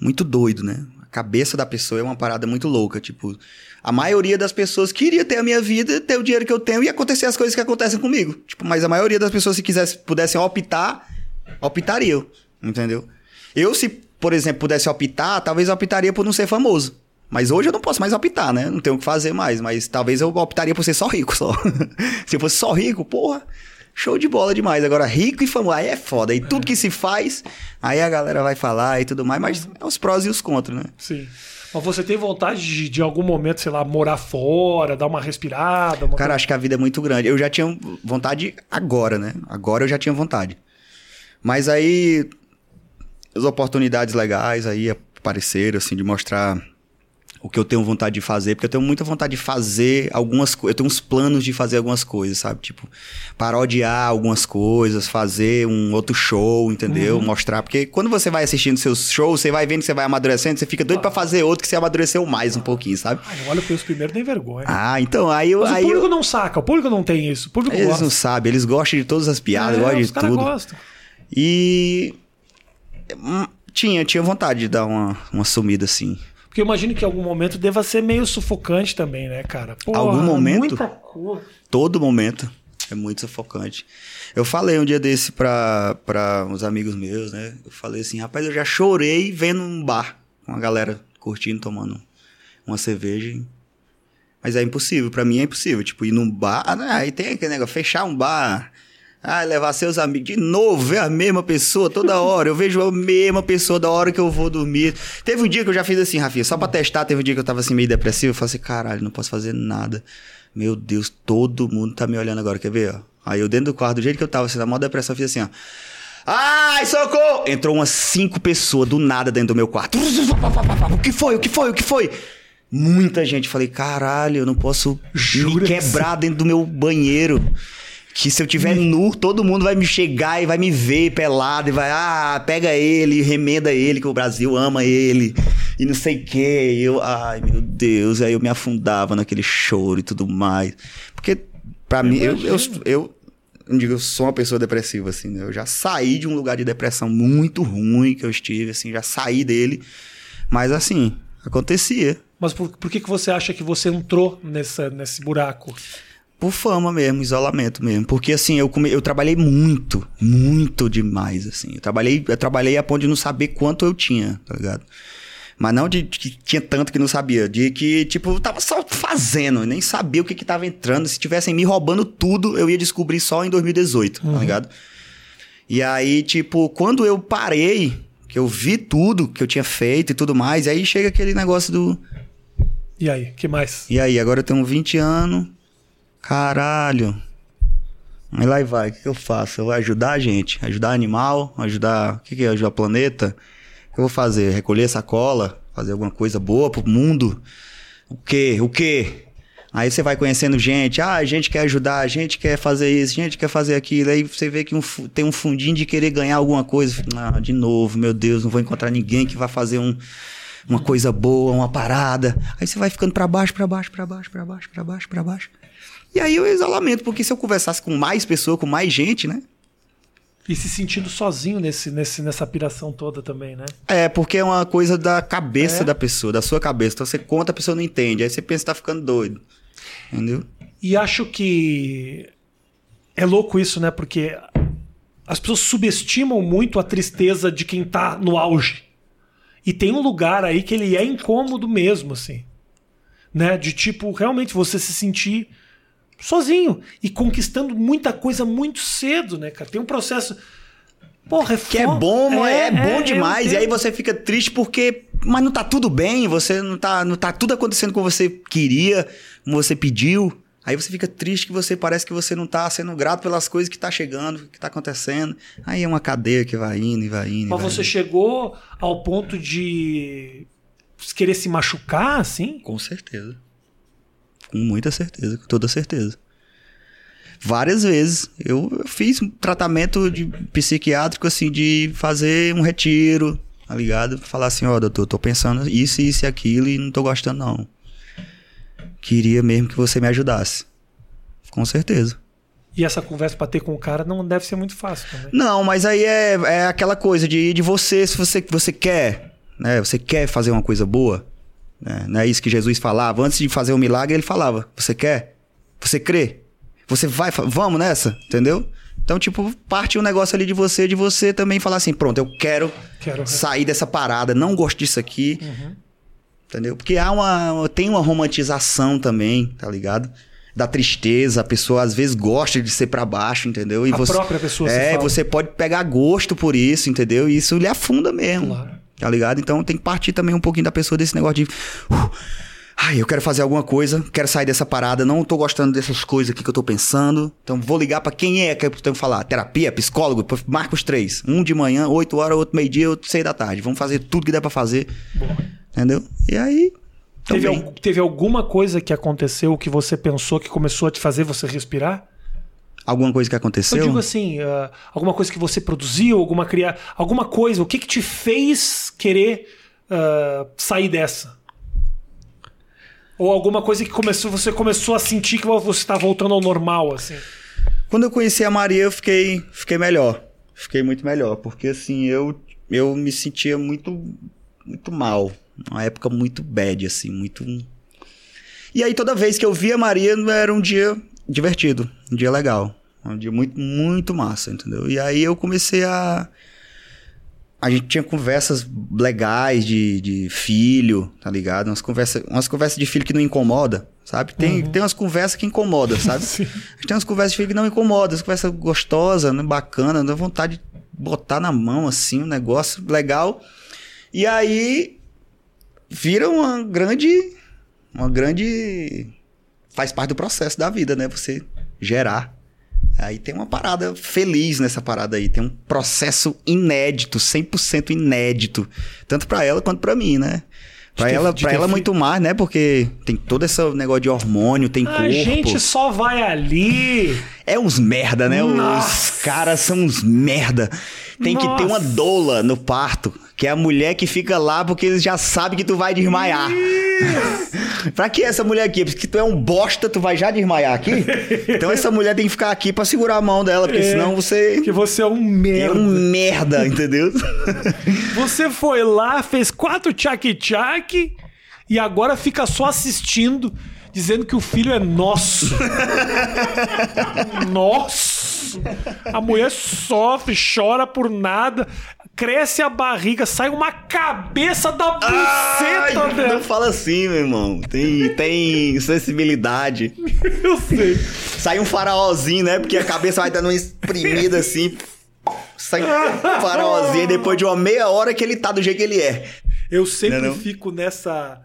muito doido, né? A cabeça da pessoa é uma parada muito louca. Tipo, a maioria das pessoas queria ter a minha vida, ter o dinheiro que eu tenho e acontecer as coisas que acontecem comigo. Tipo, mas a maioria das pessoas, se quisesse, pudessem optar, optariam. Entendeu? Eu, se, por exemplo, pudesse optar, talvez eu optaria por não ser famoso. Mas hoje eu não posso mais optar, né? Não tenho o que fazer mais. Mas talvez eu optaria por ser só rico, só. se eu fosse só rico, porra, show de bola demais. Agora, rico e famoso, aí é foda. E tudo que se faz, aí a galera vai falar e tudo mais. Mas é os prós e os contras, né? Sim. Mas você tem vontade de, de algum momento, sei lá, morar fora, dar uma respirada? Uma Cara, coisa... acho que a vida é muito grande. Eu já tinha vontade agora, né? Agora eu já tinha vontade. Mas aí as oportunidades legais aí apareceram, assim, de mostrar o que eu tenho vontade de fazer, porque eu tenho muita vontade de fazer algumas coisas. Eu tenho uns planos de fazer algumas coisas, sabe? Tipo, parodiar algumas coisas, fazer um outro show, entendeu? Uhum. Mostrar. Porque quando você vai assistindo seus shows, você vai vendo que você vai amadurecendo, você fica doido ah. para fazer outro que você amadureceu mais um pouquinho, sabe? Ah, olha que os primeiros nem vergonha. Ah, então, aí eu. Mas aí o público eu... não saca, o público não tem isso. O público eles gosta. não sabem, eles gostam de todas as piadas, é, gostam de tudo. Gostam. E. Hum, tinha, tinha vontade de dar uma, uma sumida assim. Porque eu imagino que em algum momento deva ser meio sufocante também, né, cara? Porra, algum momento? Muita cor. Todo momento é muito sufocante. Eu falei um dia desse pra, pra uns amigos meus, né? Eu falei assim, rapaz, eu já chorei vendo um bar com a galera curtindo, tomando uma cerveja. Mas é impossível, para mim é impossível. Tipo, ir num bar. Ah, aí tem aquele negócio, fechar um bar ah, levar seus amigos. De novo, ver a mesma pessoa toda hora. Eu vejo a mesma pessoa da hora que eu vou dormir. Teve um dia que eu já fiz assim, Rafinha, só pra testar. Teve um dia que eu tava assim meio depressivo. Eu falei assim, caralho, não posso fazer nada. Meu Deus, todo mundo tá me olhando agora. Quer ver, ó? Aí eu dentro do quarto, do jeito que eu tava, assim, na maior depressão, eu fiz assim, ó. Ai, socorro! Entrou umas cinco pessoas do nada dentro do meu quarto. O que foi? O que foi? O que foi? Muita gente. Falei, caralho, eu não posso Jura me quebrar dentro do meu banheiro. Que se eu tiver nu, todo mundo vai me chegar e vai me ver pelado e vai, ah, pega ele, remenda ele, que o Brasil ama ele. E não sei o quê. E eu, ai, meu Deus. Aí eu me afundava naquele choro e tudo mais. Porque, pra mim, eu, eu, eu, não digo, eu sou uma pessoa depressiva, assim, né? Eu já saí de um lugar de depressão muito ruim que eu estive, assim, já saí dele. Mas, assim, acontecia. Mas por, por que, que você acha que você entrou nessa, nesse buraco? Por fama mesmo, isolamento mesmo. Porque assim, eu, come... eu trabalhei muito, muito demais, assim. Eu trabalhei, eu trabalhei a ponto de não saber quanto eu tinha, tá ligado? Mas não de que tinha tanto que não sabia. De que, tipo, eu tava só fazendo, nem sabia o que que tava entrando. Se tivessem me roubando tudo, eu ia descobrir só em 2018, Uhum. tá ligado? E aí, tipo, quando eu parei, que eu vi tudo que eu tinha feito e tudo mais, aí chega aquele negócio do. E aí, que mais? E aí, agora eu tenho 20 anos. Caralho. Aí lá e vai, o que, que eu faço? Eu vou ajudar a gente, ajudar animal, ajudar. O que, que é ajudar o planeta? O que eu vou fazer? Recolher sacola? Fazer alguma coisa boa pro mundo? O quê? O quê? Aí você vai conhecendo gente, ah, a gente quer ajudar, a gente quer fazer isso, a gente quer fazer aquilo. Aí você vê que um tem um fundinho de querer ganhar alguma coisa. Ah, de novo, meu Deus, não vou encontrar ninguém que vai fazer um, uma coisa boa, uma parada. Aí você vai ficando pra baixo, pra baixo, pra baixo, pra baixo, pra baixo, pra baixo. E aí o isolamento, porque se eu conversasse com mais pessoas, com mais gente, né? E se sentindo sozinho nesse, nesse, nessa piração toda também, né? É, porque é uma coisa da cabeça É. da pessoa, da sua cabeça. Então você conta, a pessoa não entende. Aí você pensa que tá ficando doido. Entendeu? E acho que é louco isso, né? Porque as pessoas subestimam muito a tristeza de quem tá no auge. E tem um lugar aí que ele é incômodo mesmo, assim. Né? De tipo, realmente você se sentir sozinho e conquistando muita coisa muito cedo, né, cara? Tem um processo. Porra, é Que é bom, mas é, bom eu demais. e aí você fica triste porque. Mas não tá tudo bem, você não tá, não tá tudo acontecendo como você queria, como você pediu. Aí você fica triste que você parece que você não tá sendo grato pelas coisas que tá chegando, que tá acontecendo. Aí é uma cadeia que vai indo e vai indo. Mas vai você indo. chegou ao ponto de querer se machucar, assim? Com certeza. Com muita certeza, com toda certeza. Várias vezes. Eu eu fiz um tratamento de psiquiátrico, assim, de fazer um retiro, tá ligado? Falar assim, ó, doutor, tô pensando isso, isso e aquilo e não tô gostando, não. Queria mesmo que você me ajudasse. Com certeza. E essa conversa pra ter com o cara não deve ser muito fácil também. Não, mas aí é, é aquela coisa de, de você, se você, você quer, né? Você quer fazer uma coisa boa, né? Não é isso que Jesus falava. Antes de fazer o milagre, ele falava: Você quer? Você crê? Você vai, vamos nessa, entendeu? Então, tipo, parte um negócio ali de você, de você também falar assim: pronto, eu quero, Quero. sair dessa parada, não gosto disso aqui, entendeu? Porque há uma, tem uma romantização também, tá ligado? Da tristeza, a pessoa às vezes gosta de ser pra baixo, entendeu? E A você, própria pessoa É, você pode pegar gosto por isso, entendeu? E isso lhe afunda mesmo. Claro. Tá ligado? Então tem que partir também um pouquinho da pessoa desse negócio de. "Uh, ai, eu quero fazer alguma coisa, quero sair dessa parada, não tô gostando dessas coisas aqui que eu tô pensando. Então vou ligar pra quem é que eu tenho que falar. Terapia, psicólogo, marca os três. Um de manhã, 8 horas, outro meio-dia, outro seis da tarde. Vamos fazer tudo que der pra fazer. Boa. Entendeu? E aí. Teve, al- teve alguma coisa que aconteceu que você pensou que começou a te fazer você respirar? Alguma coisa que aconteceu? Eu digo assim, ah, alguma coisa que você produziu, alguma cria... alguma coisa, o que que te fez querer ah, sair dessa? Ou alguma coisa que começou, você começou a sentir que você está voltando ao normal, assim. Quando eu conheci a Maria, eu fiquei, fiquei melhor. Fiquei muito melhor, porque assim, eu, eu me sentia muito, muito mal. Uma época muito bad, assim, muito. E aí toda vez que eu via a Maria, era um dia divertido, um dia legal. Um dia muito, muito massa, entendeu? E aí eu comecei a. A gente tinha conversas legais de, de filho, tá ligado? Umas conversas, umas conversas de filho que não incomoda, sabe? Tem, tem umas conversas que incomodam, sabe? Sim. A gente tem umas conversas de filho que não incomodam, umas conversas gostosas, né, bacana, dá vontade de botar na mão, assim, um negócio legal. E aí vira uma grande. Uma grande. Faz parte do processo da vida, né? Você gerar. Aí tem uma parada feliz nessa parada aí. Tem um processo inédito, 100% inédito. Tanto pra ela quanto pra mim, né? Pra De ela, de pra ela filho. muito mais, né? Porque tem todo esse negócio de hormônio, tem A corpo. gente só vai ali. É uns merda, né? Os Nossa. caras são uns merda. Tem que ter uma Nossa. doula no parto, que é a mulher que fica lá porque eles já sabem que tu vai desmaiar. pra que essa mulher aqui? Porque tu é um bosta, tu vai já desmaiar aqui? Então essa mulher tem que ficar aqui pra segurar a mão dela, porque É. senão você Que você é um é merda. um merda, entendeu? Você foi lá, fez quatro tchac-tchac e agora fica só assistindo, dizendo que o filho é nosso. nosso! A mulher sofre, chora por nada, cresce a barriga, sai uma cabeça da buceta Ai, dela. não fala assim, meu irmão. Tem, tem sensibilidade. Eu sei. Sai um faraózinho, né? Porque a cabeça vai dando uma espremida assim. Sai um faraózinho depois de uma meia hora que ele tá do jeito que ele é. Eu sempre Não é não? fico nessa.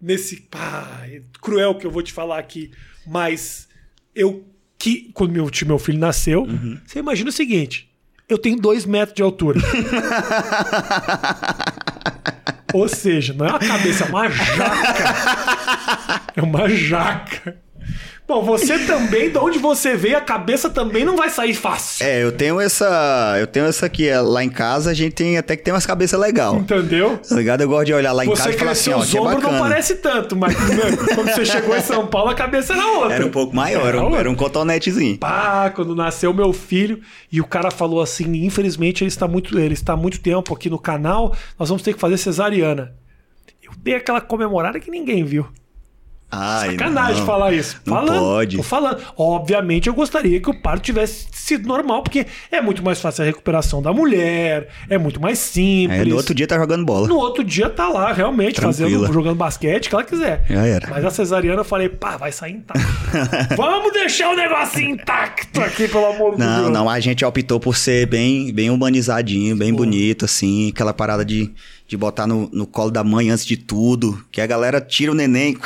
Nesse. Pá, é cruel que eu vou te falar aqui. Mas eu. Que, quando meu, meu filho nasceu, Uhum. você imagina o seguinte: eu tenho dois metros de altura. Ou seja, não é uma cabeça, é uma jaca. É uma jaca. Bom, você também, de onde você veio, a cabeça também não vai sair fácil. É, eu tenho essa. Eu tenho essa aqui. é, Lá em casa a gente tem até que tem umas cabeças legal. Entendeu? Tá ligado? Eu gosto de olhar lá em Você casa e falar assim, ó, que é ombros, não bacana. parece tanto, mas quando você chegou em São Paulo, a cabeça era outra. Era um pouco maior, era um, era um cotonetezinho. Pá, quando nasceu meu filho, e o cara falou assim: infelizmente ele está muito, ele está há muito tempo aqui no canal, nós vamos ter que fazer cesariana. Eu dei aquela comemorada que ninguém viu. Ai, Sacanagem não. falar isso. Não falando, pode. Tô falando. Obviamente eu gostaria que o parto tivesse sido normal, porque é muito mais fácil a recuperação da mulher, é muito mais simples. Aí no outro dia tá jogando bola. No outro dia tá lá, realmente, Tranquila. fazendo, jogando basquete, que ela quiser. Já era. Mas a cesariana eu falei, pá, vai sair intacto. Vamos deixar o negócio intacto aqui, pelo amor de Deus. Não, não, a gente optou por ser bem, bem humanizadinho, bem bonito, assim, aquela parada de, de botar no, no colo da mãe antes de tudo, que a galera tira o neném,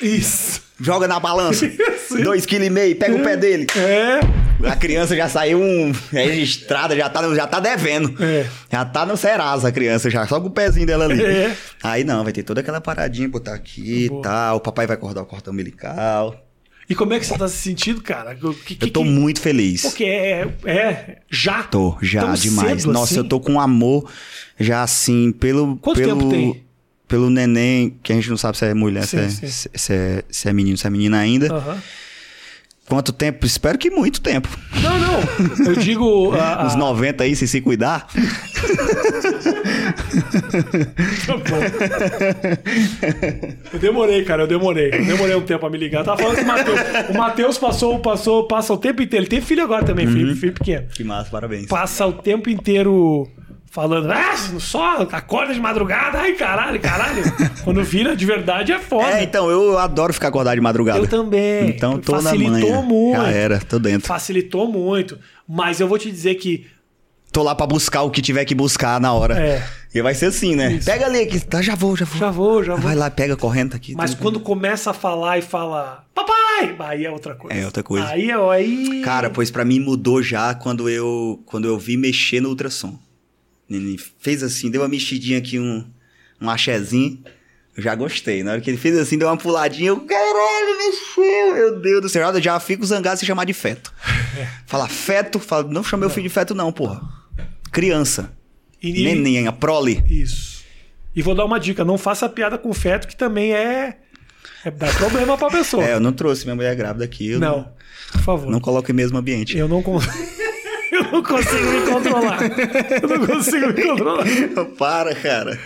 Isso. joga na balança, Isso. dois quilos e meio, pega o pé dele. É. A criança já saiu um, registrada, já tá, já tá devendo. É. Já tá no Serasa a criança, já, só com o pezinho dela ali. É. Aí não, vai ter toda aquela paradinha, botar aqui e tal, o papai vai cortar o cordão umbilical. E como é que você tá se sentindo, cara? Que, que, Eu tô que- muito feliz. Porque é, é já. Tô, já, demais. cedo Nossa, assim? eu tô com amor já assim, pelo. Quanto pelo, tempo tem? Pelo neném, que a gente não sabe se é mulher, se, Sim, é, sim. se, se é, se é menino, se é menina ainda. Aham. Quanto tempo? Espero que muito tempo. Não, não. Eu digo. a- a- Uns 90 aí, se se cuidar. Tá. Eu demorei, cara, eu demorei. Eu demorei um tempo pra me ligar. Eu tava falando com o Matheus. O Matheus passou, passou, passa o tempo inteiro. Ele tem filho agora também, filho, Uhum. filho pequeno. Que massa, parabéns. Passa o tempo inteiro falando, ah, só acorda de madrugada, ai caralho, caralho. Quando vira de verdade é foda. É, então, eu adoro ficar acordado de madrugada. Eu também. Então, tô Facilitou na manhã. muito. Já era, tô dentro. Facilitou muito. Mas eu vou te dizer que. Tô lá pra buscar o que tiver que buscar na hora. É. E vai ser assim, né? Isso. Pega ali aqui. Tá, já vou, já vou. Já vou, já vou. Vai lá, pega correndo tá aqui. Mas tudo. quando começa a falar e fala, papai! Aí é outra coisa. É outra coisa. Aí é. Aí... Cara, pois pra mim mudou já quando eu quando eu vi mexer no ultrassom. Ele fez assim, deu uma mexidinha aqui, um, um axézinho. Eu já gostei. Na hora que ele fez assim, deu uma puladinha, eu, caralho, mexeu, meu Deus do céu. Eu já fico zangado se chamar de feto. Fala feto, fala, não chamei o filho de feto não, porra. Criança. E- Neném, a prole. Isso. E vou dar uma dica: não faça piada com feto, que também é. é dá problema pra pessoa. É, eu não trouxe minha mulher grávida aqui. Eu não, por favor. Não coloco em mesmo ambiente. Eu não consigo. eu não consigo me controlar. Eu não consigo me controlar. Para, cara.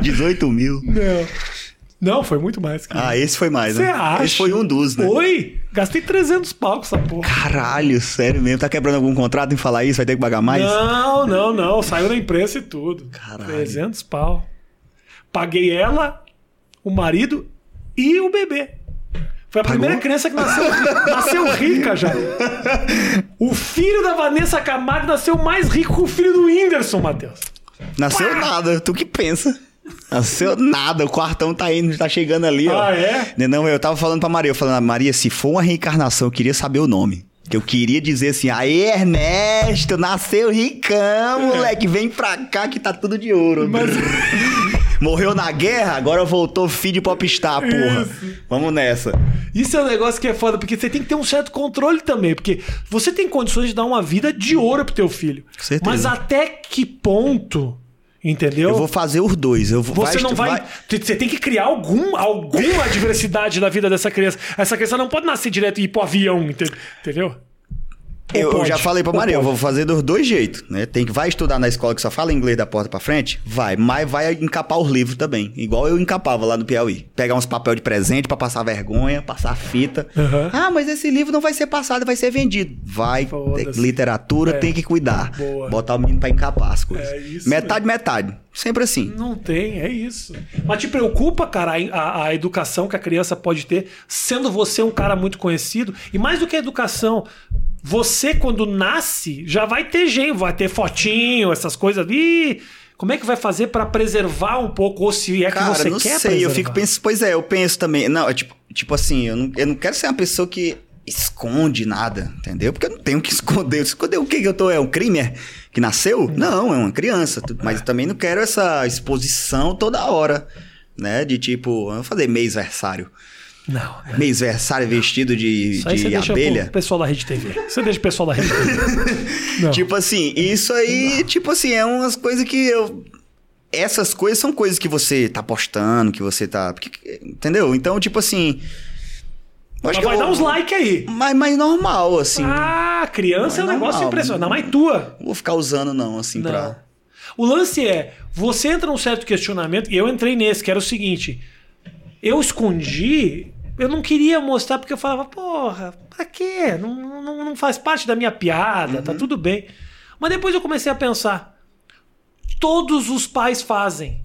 18 mil. Não. Não, foi muito mais. cara. Ah, esse foi mais, Você né? acha? Esse foi um dos, né? Oi! Gastei 300 pau com essa porra. Caralho, sério mesmo? Tá quebrando algum contrato em falar isso? Vai ter que pagar mais? Não, não, não. Saiu na imprensa e tudo. Caralho. 300 pau. Paguei ela, o marido e o bebê. Foi a Pagou? primeira criança que nasceu, nasceu rica já. O filho da Vanessa Camargo nasceu mais rico que o filho do Whindersson, Matheus. Nasceu nada, tu que pensa. Nasceu nada, o quartão tá indo, tá chegando ali, ó. Ah, é? Não, eu tava falando pra Maria, eu falando, Maria, se for uma reencarnação, eu queria saber o nome. Que eu queria dizer assim, aí Ernesto, nasceu ricão, moleque, vem pra cá que tá tudo de ouro. Mas- Morreu na guerra, agora voltou filho de popstar, porra. Vamos nessa. Isso é um negócio que é foda, porque você tem que ter um certo controle também, porque você tem condições de dar uma vida de ouro pro teu filho. Com certeza. Mas até que ponto, entendeu? Eu vou fazer os dois. Eu vou, Você não vai, Você tem que criar algum, alguma diversidade na vida dessa criança. Essa criança não pode nascer direto e ir pro avião, ente- entendeu? Ou Eu, eu já falei pra Maria, eu vou fazer dos dois jeitos, né? Tem que vai estudar na escola que só fala inglês da porta pra frente, vai, mas vai encapar os livros também, igual eu encapava lá no Piauí. Pegar uns papel de presente pra passar vergonha, passar fita. Aham. Ah, mas esse livro não vai ser passado, vai ser vendido. Vai, literatura É. tem que cuidar. Boa. Botar o menino pra encapar as coisas. É isso metade, metade. Sempre assim. Não tem, é isso. Mas te preocupa, cara, a, a- a educação que a criança pode ter, sendo você um cara muito conhecido. E mais do que a educação, você, quando nasce, já vai ter gente, vai ter fotinho, essas coisas. Ih, como é que vai fazer pra preservar um pouco? Ou se é que Cara, você não quer sei, eu preservar? fico pensando. Pois é, eu penso também. Não, é tipo, tipo assim, eu não, eu não quero ser uma pessoa que esconde nada, entendeu? Porque eu não tenho que esconder. Esconder o que que eu tô? É um crime é? que nasceu? Não, é uma criança. Mas eu também não quero essa exposição toda hora, né? De tipo, eu falei mês-versário. Não. Mês-versário vestido de, Isso aí você deixa abelha. pro pessoal da Rede TV. Você deixa o pessoal da Rede TV. Não. Tipo assim, isso aí, tipo assim, é umas coisas que eu. Essas coisas são coisas que você tá postando, que você tá. entendeu? Então, tipo assim. Mas vai eu- dar uns likes aí. Mas, mas normal, assim. Ah, criança é um Mas negócio normal, impressionante. Mas tua. Não vou ficar usando, não, assim, Não. pra. O lance é, você entra num certo questionamento, e eu entrei nesse, que era o seguinte: eu escondi, eu não queria mostrar porque eu falava, porra, pra quê? Não, não, não faz parte da minha piada, Uhum. tá tudo bem. Mas depois eu comecei a pensar: todos os pais fazem.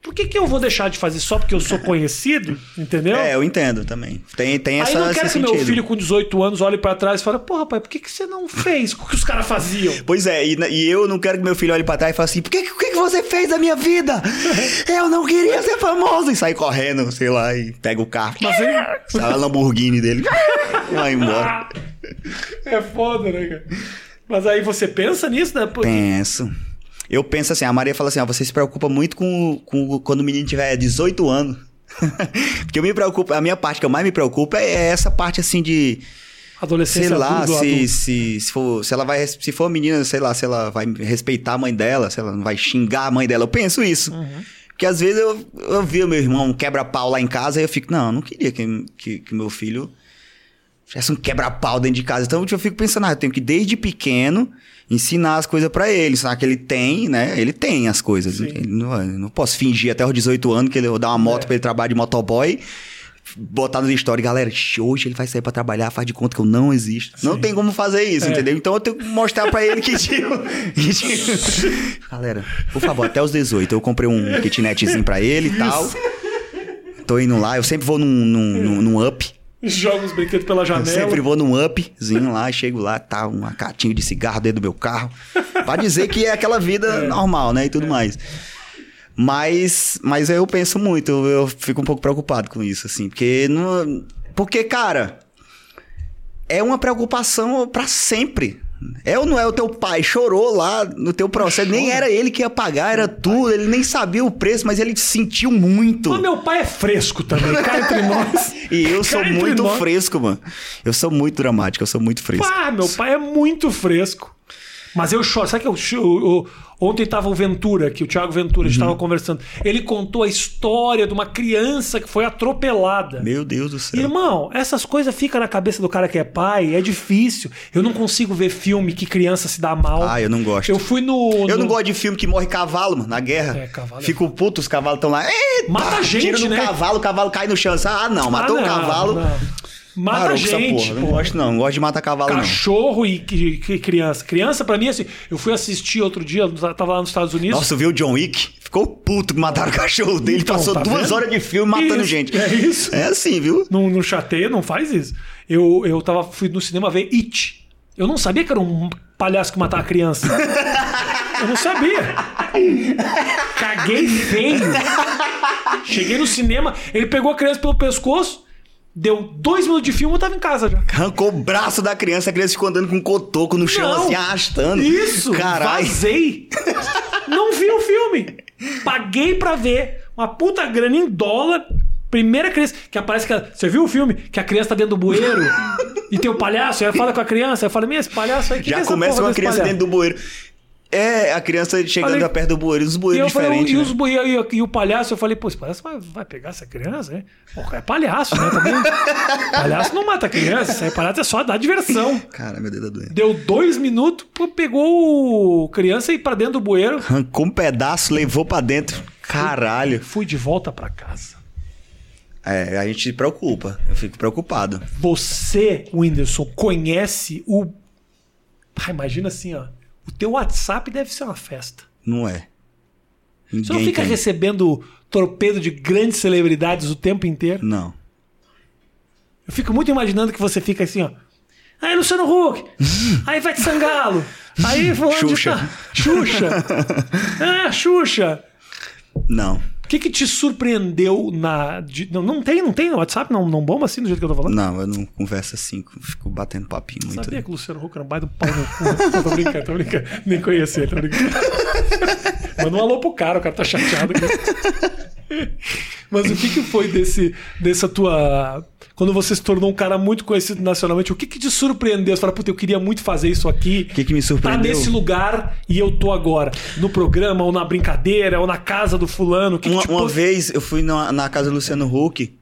Por que, que eu vou deixar de fazer só porque eu sou conhecido? Entendeu? É, eu entendo também. Tem, tem essa, Aí eu não quero que meu sentido. filho com 18 anos olhe pra trás e fale, porra, pai, por que, que você não fez o que os caras faziam? Pois é, e, e eu não quero que meu filho olhe pra trás e fale assim: por que, que, que você fez da minha vida? Eu não queria ser famoso. E sai correndo, sei lá, e pega o carro. Mas ele- Sai a Lamborghini dele. Vai embora. É foda, né, cara? Mas aí você pensa nisso, né? Porque- Penso. Eu penso assim, a Maria fala assim, ó, você se preocupa muito com, com quando o menino tiver 18 anos. Porque eu me preocupo, a minha parte que eu mais me preocupo é essa parte assim de, Adolescência sei lá, adulto, se, adulto. se, se, for, se ela vai, se for menina, sei lá, se ela vai respeitar a mãe dela, se ela não vai xingar a mãe dela. Eu penso isso. Uhum. Porque às vezes eu, eu vi o meu irmão quebra-pau lá em casa e eu fico, não, eu não queria que, que, que meu filho tivesse um quebra-pau dentro de casa. Então eu fico pensando, ah, eu tenho que desde pequeno ensinar as coisas pra ele, ensinar que ele tem, né? Ele tem as coisas. Não, não posso fingir até os 18 anos que ele vou dar uma moto É. pra ele trabalhar de motoboy, botar no story, galera, hoje ele vai sair pra trabalhar, faz de conta que eu não existo. Não Sim. tem como fazer isso, É. entendeu? Então eu tenho que mostrar pra ele que tipo, que, tipo- Galera, por favor, até os 18 eu comprei um kitnetzinho pra ele e tal. Tô indo lá, eu sempre vou num, num, num, num up. Joga os brinquedos pela Eu janela. sempre vou num upzinho lá, chego lá, tá uma catinha de cigarro dentro do meu carro. Pra dizer que é aquela vida normal, né? E tudo mais. Mas, mas eu penso muito, eu, eu fico um pouco preocupado com isso, assim. Porque, não, porque cara, é uma preocupação pra sempre. É ou não é o teu pai? Chorou lá no teu processo. Nem era ele que ia pagar, era tu. Ele nem sabia o preço, mas ele sentiu muito. Mas meu pai é fresco também, cá entre nós. E eu sou muito fresco, mano. Eu sou muito dramático, eu sou muito fresco. Pá, meu pai é muito fresco. Mas eu choro. Sabe que eu, eu- eu- ontem tava o Ventura, que o Thiago Ventura, a Uhum. tava conversando. Ele contou a história de uma criança que foi atropelada. Meu Deus do céu. Irmão, essas coisas ficam na cabeça do cara que é pai, é difícil. Eu não consigo ver filme que criança se dá mal. Ah, eu não gosto. Eu fui no. Eu no- não gosto de filme que morre cavalo, mano, na guerra. É, cavalo é Fico puto, os cavalos estão lá. Eita, Mata gente, Tira no né? cavalo, o cavalo cai no chão. Ah, não, matou Ah, o não, cavalo. não. Mata essa gente. porra. Não pô. gosto, não. Não gosto de matar cavalo, Cachorro e, e- e criança. Criança, pra mim, assim, eu fui assistir outro dia, tava lá nos Estados não. Unidos. Nossa, viu o John Wick? Ficou puto que mataram o cachorro dele. Então, passou tá duas vendo? horas de filme matando Isso, gente. é isso. É assim, viu? Não, não chateia, não faz isso. Eu, eu tava, fui no cinema ver It. Eu não sabia que era um palhaço que matava criança. Eu não sabia. Caguei feio. Cheguei no cinema, ele pegou a criança pelo pescoço, Deu dois minutos de filme, eu tava em casa já. Arrancou o braço da criança, a criança ficou andando com um cotoco no chão, Não. assim, arrastando. Isso, Caralho. vazei. Não vi o filme. Paguei pra ver. Uma puta grana em dólar. Primeira criança. Que aparece que. a- Você viu o filme? Que a criança tá dentro do bueiro. e tem o palhaço. Aí fala com a criança. Eu falo, minha, esse palhaço aí. Que que é Já começa com a criança palhaço? dentro do bueiro. É, a criança chegando Falei- perto do bueiro, os bueiros falei, diferentes. e, né? os, boi- e, e o palhaço, eu falei, pô, esse palhaço vai, vai pegar essa criança, né? Pô, é palhaço, né? Também. palhaço não mata criança, isso aí palhaço é só dar diversão. Cara, meu dedo tá doendo. Deu dois minutos, pô, pegou o criança e pra dentro do bueiro. Arrancou um pedaço, levou pra dentro. Caralho. Fui de volta pra casa. É, a gente se preocupa. Eu fico preocupado. Você, Whindersson, conhece o. Ah, imagina assim, ó. O teu WhatsApp deve ser uma festa. Não é. Você não Ninguém fica tem. recebendo torpedo de grandes celebridades o tempo inteiro? Não. Eu fico muito imaginando que você fica assim, ó. Aí, Luciano Huck. Aí, Ivete Sangalo. Aí, fulano Xuxa. tal. Xuxa. Ah, Xuxa. Não. O que que te surpreendeu na... de- não, não tem, não tem no WhatsApp? Não, não bomba assim do jeito que eu tô falando? Não, eu não converso assim. Fico batendo papinho muito. Sabia que o Luciano Huck era um baita pau no cu. Tô brincando, tô brincando. Nem conhecia, tô brincando. Manda um alô pro cara, o cara tá chateado. Mas o que que foi desse, dessa tua... Quando você se tornou um cara muito conhecido nacionalmente, o que que te surpreendeu? Você fala, puta, eu queria muito fazer isso aqui. O que, que me Tá surpreendeu? nesse lugar e eu tô agora. No programa, ou na brincadeira, ou na casa do fulano. Que Uma, que uma vez eu fui na, na casa do Luciano Huck,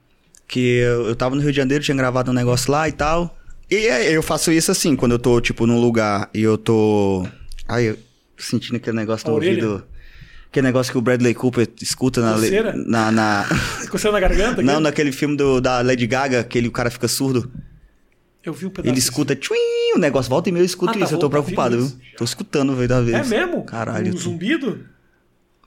que eu, eu tava no Rio de Janeiro, tinha gravado um negócio lá e tal. E aí eu faço isso assim, quando eu tô, tipo, num lugar e eu tô. Aí eu sentindo aquele negócio no orelha? ouvido. Aquele negócio que o Bradley Cooper escuta na. le- Coceira? na, na Coceira na garganta? não, aqui? naquele filme do, da Lady Gaga, que ele, o cara fica surdo. Eu vi um pedaço. Ele escuta, tchuim, o negócio volta e meio eu escuto Ah, tá isso. Eu tô preocupado, viu? Tô escutando, velho, da vez. É mesmo? Caralho, Um tô zumbido?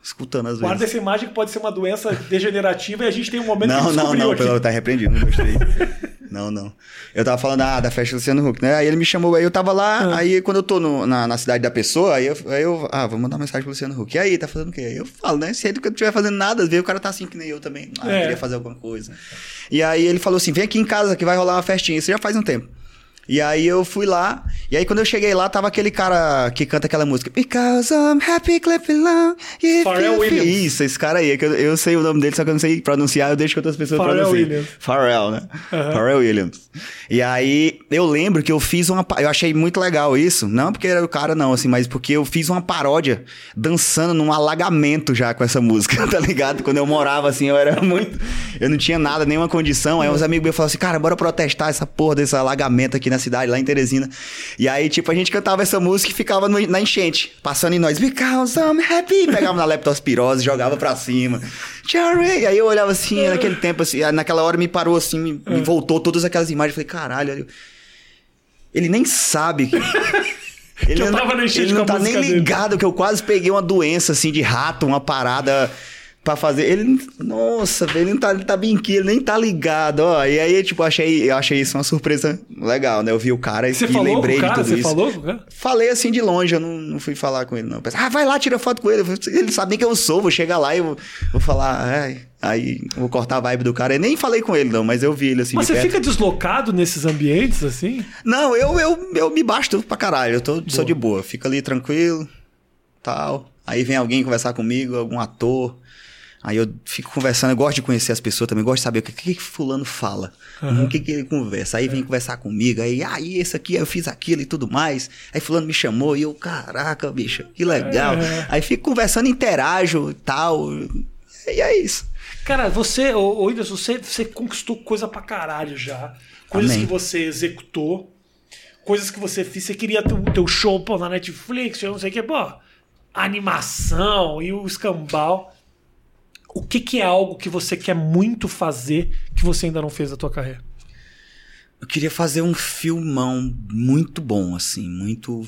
escutando às Guarda vezes. essa imagem que pode ser uma doença degenerativa e a gente tem um momento Não, que não, não, aqui. pelo, tá repreendido, não gostei. não, não. Eu tava falando ah, da festa do Luciano Huck, né? Aí ele me chamou, aí eu tava lá, Ah. aí quando eu tô no- na, na cidade da pessoa, aí eu, aí eu, ah, vou mandar mensagem pro Luciano Huck. E aí, tá fazendo o quê? Aí eu falo, né? Se ele não estiver fazendo nada, às vezes o cara tá assim que nem eu também. Ah, É. queria fazer alguma coisa. E aí ele falou assim: vem aqui em casa que vai rolar uma festinha. Isso já faz um tempo. E aí eu fui lá, e aí quando eu cheguei lá, tava aquele cara que canta aquela música. Because I'm happy, clap along. Pharrell you feel-" Williams. Isso, esse cara aí, que eu, eu sei o nome dele, só que eu não sei pronunciar, eu deixo que outras pessoas Pharrell pronunciem. Williams. Pharrell, né? Aham. Pharrell Williams. E aí eu lembro que eu fiz uma. Eu achei muito legal isso. Não porque era o cara, não, assim, mas porque eu fiz uma paródia dançando num alagamento já com essa música, tá ligado? Quando eu morava assim, eu era muito. Eu não tinha nada, nenhuma condição. Aí uns amigos meus falaram assim, cara, bora protestar essa porra desse alagamento aqui na cidade, lá em Teresina. E aí, tipo, a gente cantava essa música e ficava no- na enchente, passando em nós. Because I'm happy. Pegava na leptospirose, jogava pra cima. Cherry. E aí eu olhava assim, naquele tempo, assim, naquela hora me parou assim, me, me voltou todas aquelas imagens. Falei, caralho, ele nem sabe. que- Ele, eu não- tava na enchente ele não tá nem ligado que eu quase peguei uma doença assim de rato, uma parada pra fazer. Ele, nossa, ele não tá, ele tá bem aqui, ele nem tá ligado, ó. E aí, tipo, achei, eu achei isso uma surpresa legal, né? Eu vi o cara Você e falou lembrei com o cara? de tudo Você isso. falou com o cara? Falei assim de longe, eu não, não fui falar com ele, não. Pensei, ah, vai lá, tira foto com ele. Ele sabe nem quem eu sou, vou chegar lá e vou, vou falar, ai, aí vou cortar a vibe do cara. Eu nem falei com ele, não, mas eu vi ele assim Mas você perto. fica deslocado nesses ambientes assim? Não, eu, eu, eu me basto pra caralho. Eu tô, sou de boa. Fico ali tranquilo, tal. Aí vem alguém conversar comigo, algum ator. Aí eu fico conversando, eu gosto de conhecer as pessoas também, gosto de saber o que, que, que fulano fala, o que, que ele conversa. Aí vem conversar comigo, aí, aí esse aqui, eu fiz aquilo e tudo mais. Aí fulano me chamou e eu, caraca, bicho, que legal. É. Aí fico conversando, interajo e tal. E é isso. Cara, você, ô, ô você, você conquistou coisa pra caralho já. Coisas Amém. que você executou, coisas que você fez. Você queria ter o teu show pô, na Netflix, eu não sei o que, pô. Animação e o escambau. O que, que é algo que você quer muito fazer que você ainda não fez da tua carreira? Eu queria fazer um filmão muito bom, assim, muito.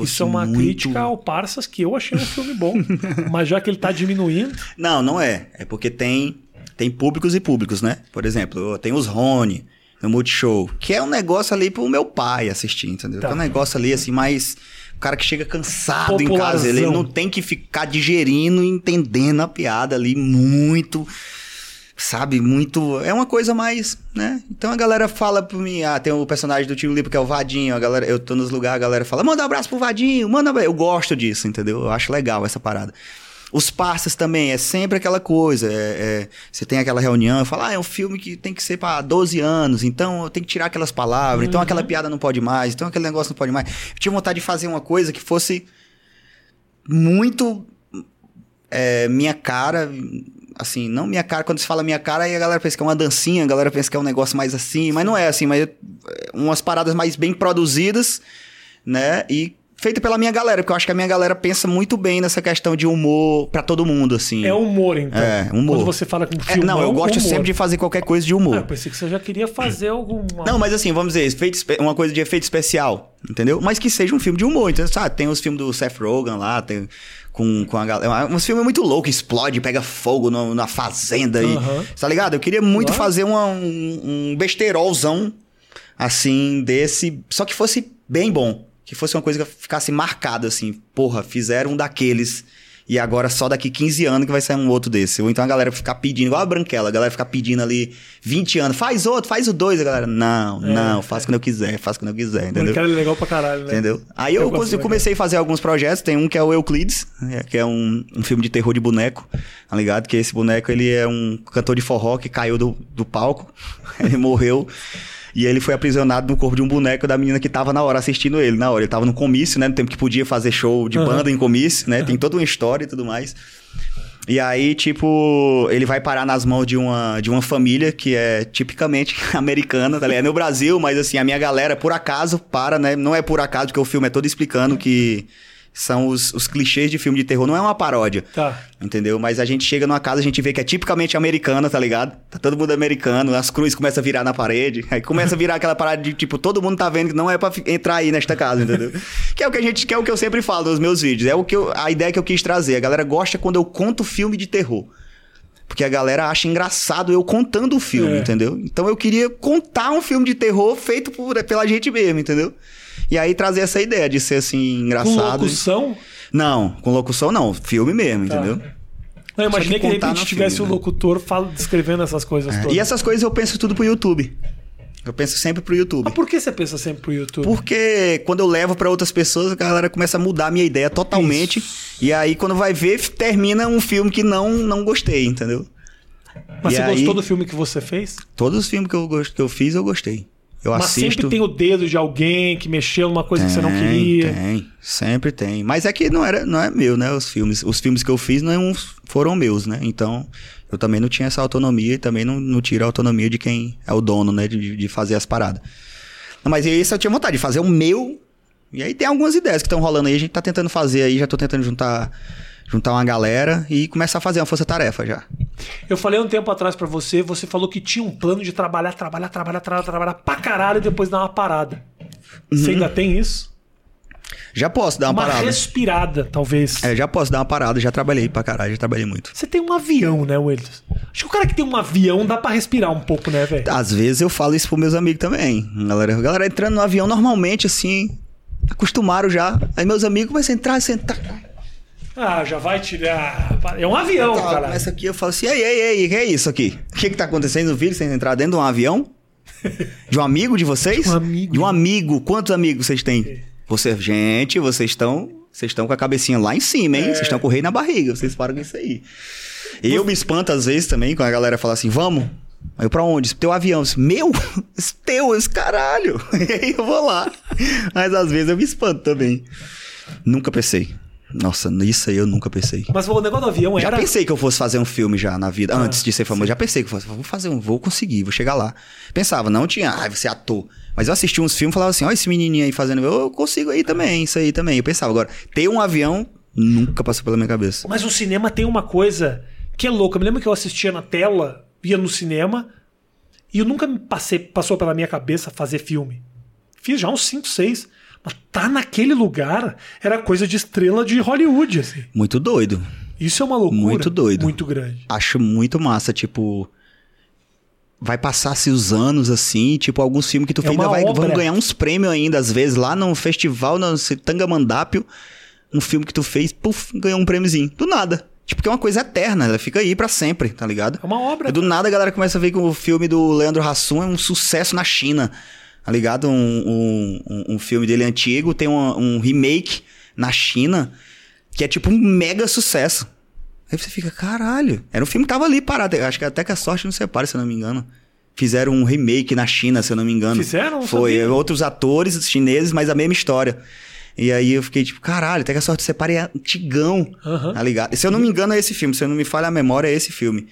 Isso é uma muito- crítica ao Parsas, que eu achei um filme bom. Mas já que ele tá diminuindo. Não, não é. É porque tem, tem públicos e públicos, né? Por exemplo, tem os Rony no Multishow, que é um negócio ali pro meu pai assistir, entendeu? Tá. Que é um negócio ali, assim, mais. Cara que chega cansado em casa, ele não tem que ficar digerindo e entendendo a piada ali muito sabe, muito. É uma coisa mais, né? Então a galera fala pra mim, ah, tem o personagem do Tio Lipo que é o Vadinho, a galera, eu tô nos lugares, a galera fala, manda um abraço pro Vadinho, manda. um abra-" Eu gosto disso, entendeu? Eu acho legal essa parada. Os parceiros também, é sempre aquela coisa. é- é, você tem aquela reunião, fala, ah, é um filme que tem que ser pra 12 anos, então eu tenho que tirar aquelas palavras, então aquela piada não pode mais, então aquele negócio não pode mais. Eu tinha vontade de fazer uma coisa que fosse muito é, minha cara, assim, não minha cara, quando se fala minha cara, aí a galera pensa que é uma dancinha, a galera pensa que é um negócio mais assim, mas não é assim, mas é, umas paradas mais bem produzidas, né? E feita pela minha galera, porque eu acho que a minha galera pensa muito bem nessa questão de humor pra todo mundo, assim. É humor, então. É, humor. Quando você fala com É, filme. não, eu gosto sempre de fazer qualquer coisa de humor. Ah, eu pensei que você já queria fazer alguma. Não, mas assim, vamos dizer, uma coisa de efeito especial, entendeu? Mas que seja um filme de humor, então, sabe? Tem os filmes do Seth Rogen lá, tem com, com a galera. Uns filmes muito loucos, explode, pega fogo no- na fazenda e. Aham. Tá ligado? Eu queria muito Claro. fazer uma- um, um besteirolzão assim, desse. Só que fosse bem bom. Que fosse uma coisa que ficasse marcada, assim. Porra, fizeram um daqueles. E agora só daqui 15 anos que vai sair um outro desse. Ou então a galera ficar pedindo, igual a Branquela, a galera ficar pedindo ali 20 anos, faz outro, faz o dois. A galera, não, não, faço quando eu quiser, faço quando eu quiser, entendeu? Aquela é legal pra caralho, né? Entendeu? Aí eu, Eu legal. comecei a fazer alguns projetos. Tem um que é o Euclides, né, que é um, um filme de terror de boneco, tá ligado? Que esse boneco, ele é um cantor de forró que caiu do, do palco, ele morreu. E ele foi aprisionado no corpo de um boneco da menina que tava na hora assistindo ele, na hora. Ele tava no comício, né? No tempo que podia fazer show de Aham. banda em comício, né? Tem toda uma história e tudo mais. E aí, tipo, ele vai parar nas mãos de uma, de uma família que é tipicamente americana, tá ligado? É no Brasil, mas assim, a minha galera, por acaso, para, né? Não é por acaso, porque o filme é todo explicando que são os, os clichês de filme de terror, não é uma paródia. Tá. Entendeu? Mas a gente chega numa casa, a gente vê que é tipicamente americana, tá ligado? Tá todo mundo americano, as cruzes começam a virar na parede, aí começa a virar aquela parada de tipo, todo mundo tá vendo que não é pra entrar aí nesta casa, entendeu? que é o que a gente, que é o que eu sempre falo nos meus vídeos, é o que eu, a ideia que eu quis trazer. A galera gosta quando eu conto filme de terror. Porque a galera acha engraçado eu contando o filme, É. entendeu? Então eu queria contar um filme de terror feito por, pela gente mesmo, entendeu? E aí trazer essa ideia de ser assim, Com engraçado. locução. Não, com locução não, filme mesmo, Tá. entendeu? Não, imaginei que que de repente tivesse filme, o né? locutor fala, descrevendo essas coisas todas. E essas coisas eu penso tudo pro YouTube. Eu penso sempre pro YouTube. Mas por que você pensa sempre pro YouTube? Porque quando eu levo pra outras pessoas, a galera começa a mudar a minha ideia totalmente. E aí, quando vai ver, termina um filme que não, não gostei, entendeu? Mas E você aí- gostou do filme que você fez? Todos os filmes que eu, que eu fiz, eu gostei. Eu Mas assisto. sempre tem o dedo de alguém que mexeu numa coisa que você não Tem, queria. Tem, sempre tem. Mas é que não era, não é meu, né? Os filmes, os filmes que eu fiz não foram meus, né? Então, eu também não tinha essa autonomia e também não, não tiro a autonomia de quem é o dono, né? De, de fazer as paradas. Mas isso eu tinha vontade de fazer o meu. E aí tem algumas ideias que estão rolando aí. A gente tá tentando fazer aí, já tô tentando juntar, juntar uma galera e começar a fazer uma força-tarefa já. Eu falei um tempo atrás pra você, você falou que tinha um plano de trabalhar, trabalhar, trabalhar, trabalhar, trabalhar pra caralho e depois dar uma parada. Você ainda tem isso? Já posso dar Uhum. uma, uma parada. respirada, talvez. É, já posso dar uma parada, já trabalhei pra caralho, já trabalhei muito. Você tem um avião, né, Willis? Acho que o cara que tem um avião dá pra respirar um pouco, né, velho? Às vezes eu falo isso pros meus amigos também. Galera, galera entrando no avião normalmente, assim, acostumaram já. Aí meus amigos começam a entrar, sentar. Ah, já vai tirar. É um avião, Tá, cara. começa aqui, eu falo assim, ei, ei, ei, que é isso aqui? O que que tá acontecendo? Viram vocês entrar dentro de um avião? De um amigo de vocês? De um amigo. De um amigo. Quantos amigos vocês têm? Você, gente, vocês estão... Vocês estão com a cabecinha lá em cima, hein? Vocês estão com o rei na barriga. Vocês param com isso aí. E eu me espanto às vezes também, quando a galera fala assim, vamos. Aí eu, pra onde? Teu avião. Eu, Meu? Esse Teu, esse caralho. E aí eu vou lá. Mas às vezes eu me espanto também. Nunca pensei. Nossa, nisso aí eu nunca pensei. Mas o negócio do avião Já era. pensei que eu fosse fazer um filme já na vida, Ah, antes de ser famoso. Já pensei que eu fosse, vou fazer um, vou conseguir, vou chegar lá. Pensava, não tinha, ah, você é ator. Mas eu assisti uns filmes e falava assim, ó, esse menininho aí fazendo, eu consigo aí também, isso aí também. Eu pensava, agora, ter um avião nunca passou pela minha cabeça. Mas o cinema tem uma coisa que é louca. Eu me lembro que eu assistia na tela, ia no cinema, e eu nunca me passei, passou pela minha cabeça fazer filme. Fiz já uns 5, 6. Mas tá naquele lugar era coisa de estrela de Hollywood, assim. Muito doido. Isso é uma loucura. Muito doido. Muito grande. Acho muito massa, tipo. Vai passar-se os anos assim, tipo, alguns filmes que tu É fez ainda vai, obra. vão ganhar uns prêmios ainda, às vezes, lá no festival, no Tangamandápio, um filme que tu fez, puf, ganhou um prêmiozinho. Do nada. Tipo, que é uma coisa eterna, ela fica aí pra sempre, tá ligado? É uma obra. E do nada a galera começa a ver que o filme do Leandro Hassum é um sucesso na China, tá ligado? Um, um, um- filme dele antigo tem um, um remake na China que é tipo um mega sucesso. Aí você fica, caralho. Era um filme que tava ali parado. Acho que até que a sorte não separa, se eu não me engano. Fizeram um remake na China, se eu não me engano. Fizeram? Foi. sabia. Outros atores chineses, mas a mesma história. E aí eu fiquei tipo, caralho, até que a sorte separa é antigão. Aham. Tá ligado? Se eu não me engano, é esse filme. Se eu não me falha a memória, é esse filme.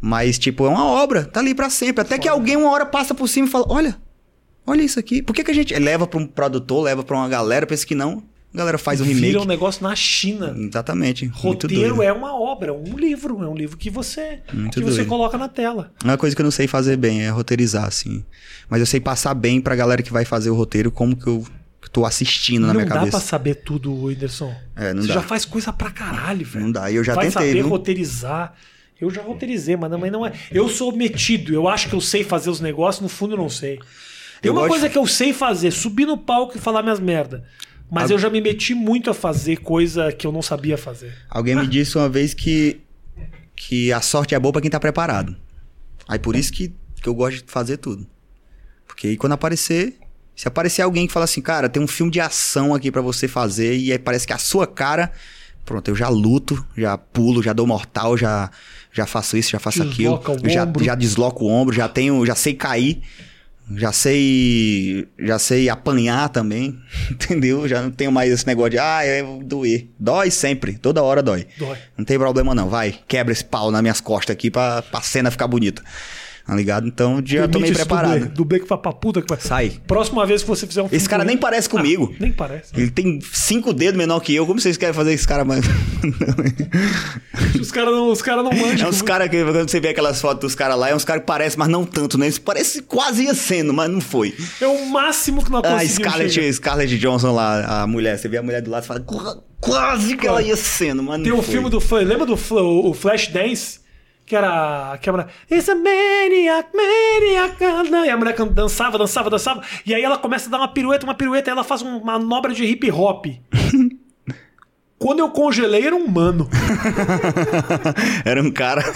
Mas, tipo, é uma obra. Tá ali pra sempre. Até que alguém uma hora passa por cima e fala: Olha, olha isso aqui. Por que, que a gente leva pra um produtor, leva pra uma galera, pensa que não? A galera faz o remake. Vira um negócio na China. Exatamente. Roteiro é uma obra, um livro. É um livro que você, Muito que você doido. coloca na tela. Uma coisa que eu não sei fazer bem é roteirizar, assim. Mas eu sei passar bem pra galera que vai fazer o roteiro como que eu tô assistindo na não minha dá cabeça. pra saber tudo, Whindersson. É, não você dá. já faz coisa pra caralho, velho. Não dá. E eu já vai tentei, saber viu? roteirizar. Eu já roteirizei, mas também não é. Eu sou metido, eu acho que eu sei fazer os negócios, no fundo eu não sei. Tem Eu uma coisa que eu sei fazer, subir no palco e falar minhas merda. Mas A- eu já me meti muito a fazer coisa que eu não sabia fazer. Alguém me disse uma vez que, que a sorte é boa pra quem tá preparado. Aí por isso que, que eu gosto de fazer tudo. Porque aí quando aparecer, se aparecer alguém que fala assim, cara, tem um filme de ação aqui pra você fazer e aí parece que a sua cara, pronto, eu já luto, já pulo, já dou mortal, já já faço isso, já faço Desloca aquilo, já, já desloco o ombro, já tenho, já sei cair. Já sei. Já sei apanhar também. Entendeu? Já não tenho mais esse negócio de, ah, eu vou doer. Dói sempre. Toda hora dói. Dói. Não tem problema não. Vai, quebra esse pau nas minhas costas aqui pra, pra cena ficar bonita. Tá ligado? Então já tô Demite meio esse preparado. Dublê, dublê que vai pra puta que vai. Sai. Próxima vez que você fizer um. Esse cara nem parece comigo. Ah, nem parece. Ele tem cinco dedos menor que eu. Como vocês querem fazer esse cara mais. Os caras não, os cara não manjam. É uns caras que, quando você vê aquelas fotos dos caras lá, é uns caras que parecem, mas não tanto, né? Isso parece quase ia sendo, mas não foi. É o máximo que nós A conseguimos. chegar. Scarlett, Scarlett Johnson lá, a mulher, você vê a mulher do lado e fala, "Qua- quase que ela ia sendo, mas não Tem o foi. filme do lembra do o Flash Dance? Que era a câmera. It's a maniac, maniac. E a mulher dançava, dançava, dançava. E aí ela começa a dar uma pirueta, uma pirueta, e ela faz uma manobra de hip hop. Quando eu congelei, era um mano. Era um cara.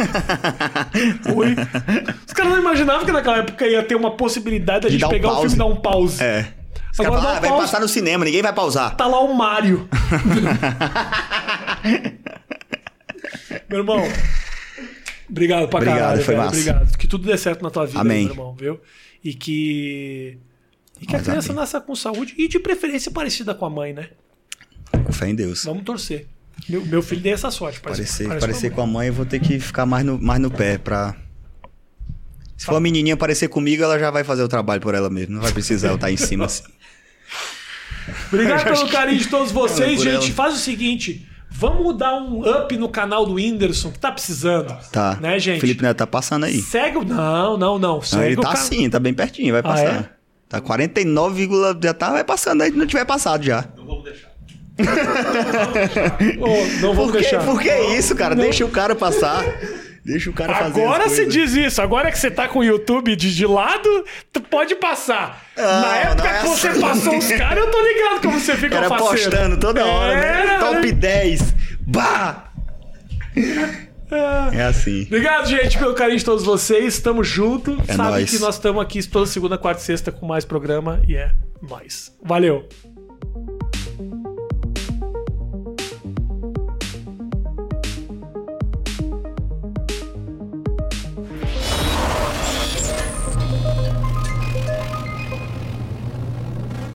Os caras não imaginavam que naquela época ia ter uma possibilidade da De gente dar um pegar o pause. filme e dar um pause. é. Os Agora ah, um vai pause. passar no cinema, ninguém vai pausar. Tá lá o Mário. meu irmão. Obrigado pra Obrigado, caralho, foi velho. massa. Obrigado. Que tudo dê certo na tua vida, Amém. meu irmão, viu? E que. E que a Mas criança amém. nasça com saúde e de preferência parecida com a mãe, né? Com fé em Deus. Vamos torcer. Meu, meu filho tem essa sorte. Parece, Parecer, parece parecer com a mãe, eu vou ter que ficar mais no, mais no pé pra. Se for uma menininha parecer comigo, ela já vai fazer o trabalho por ela mesma. Não vai precisar eu estar em cima assim. Obrigado pelo carinho de todos vocês, gente. ela. Faz o seguinte. Vamos dar um up no canal do Whindersson, que tá precisando. Tá. Né, gente? Felipe Neto tá passando aí. Segue o. Não, não, não. Não, Segue ele o tá ca- assim, tá bem pertinho, vai passar. é? Tá 49, já tá, vai passando aí, não tiver passado já. Ô, não vamos Por que, deixar. por que isso, cara? Não. Deixa o cara passar. Deixa o cara fazer. Agora coisas. diz isso. Agora que você tá com o YouTube de, de lado, tu pode passar. Na época é que você assim. passou os caras, eu tô ligado como você fica Era faceiro. postando toda hora, Era, né? Top né? 10. Bah! É. É assim. Obrigado, gente, pelo carinho de todos vocês. Tamo junto. É Sabe nóis. que nós estamos aqui toda segunda, quarta e sexta com mais programa e é nóis. Valeu.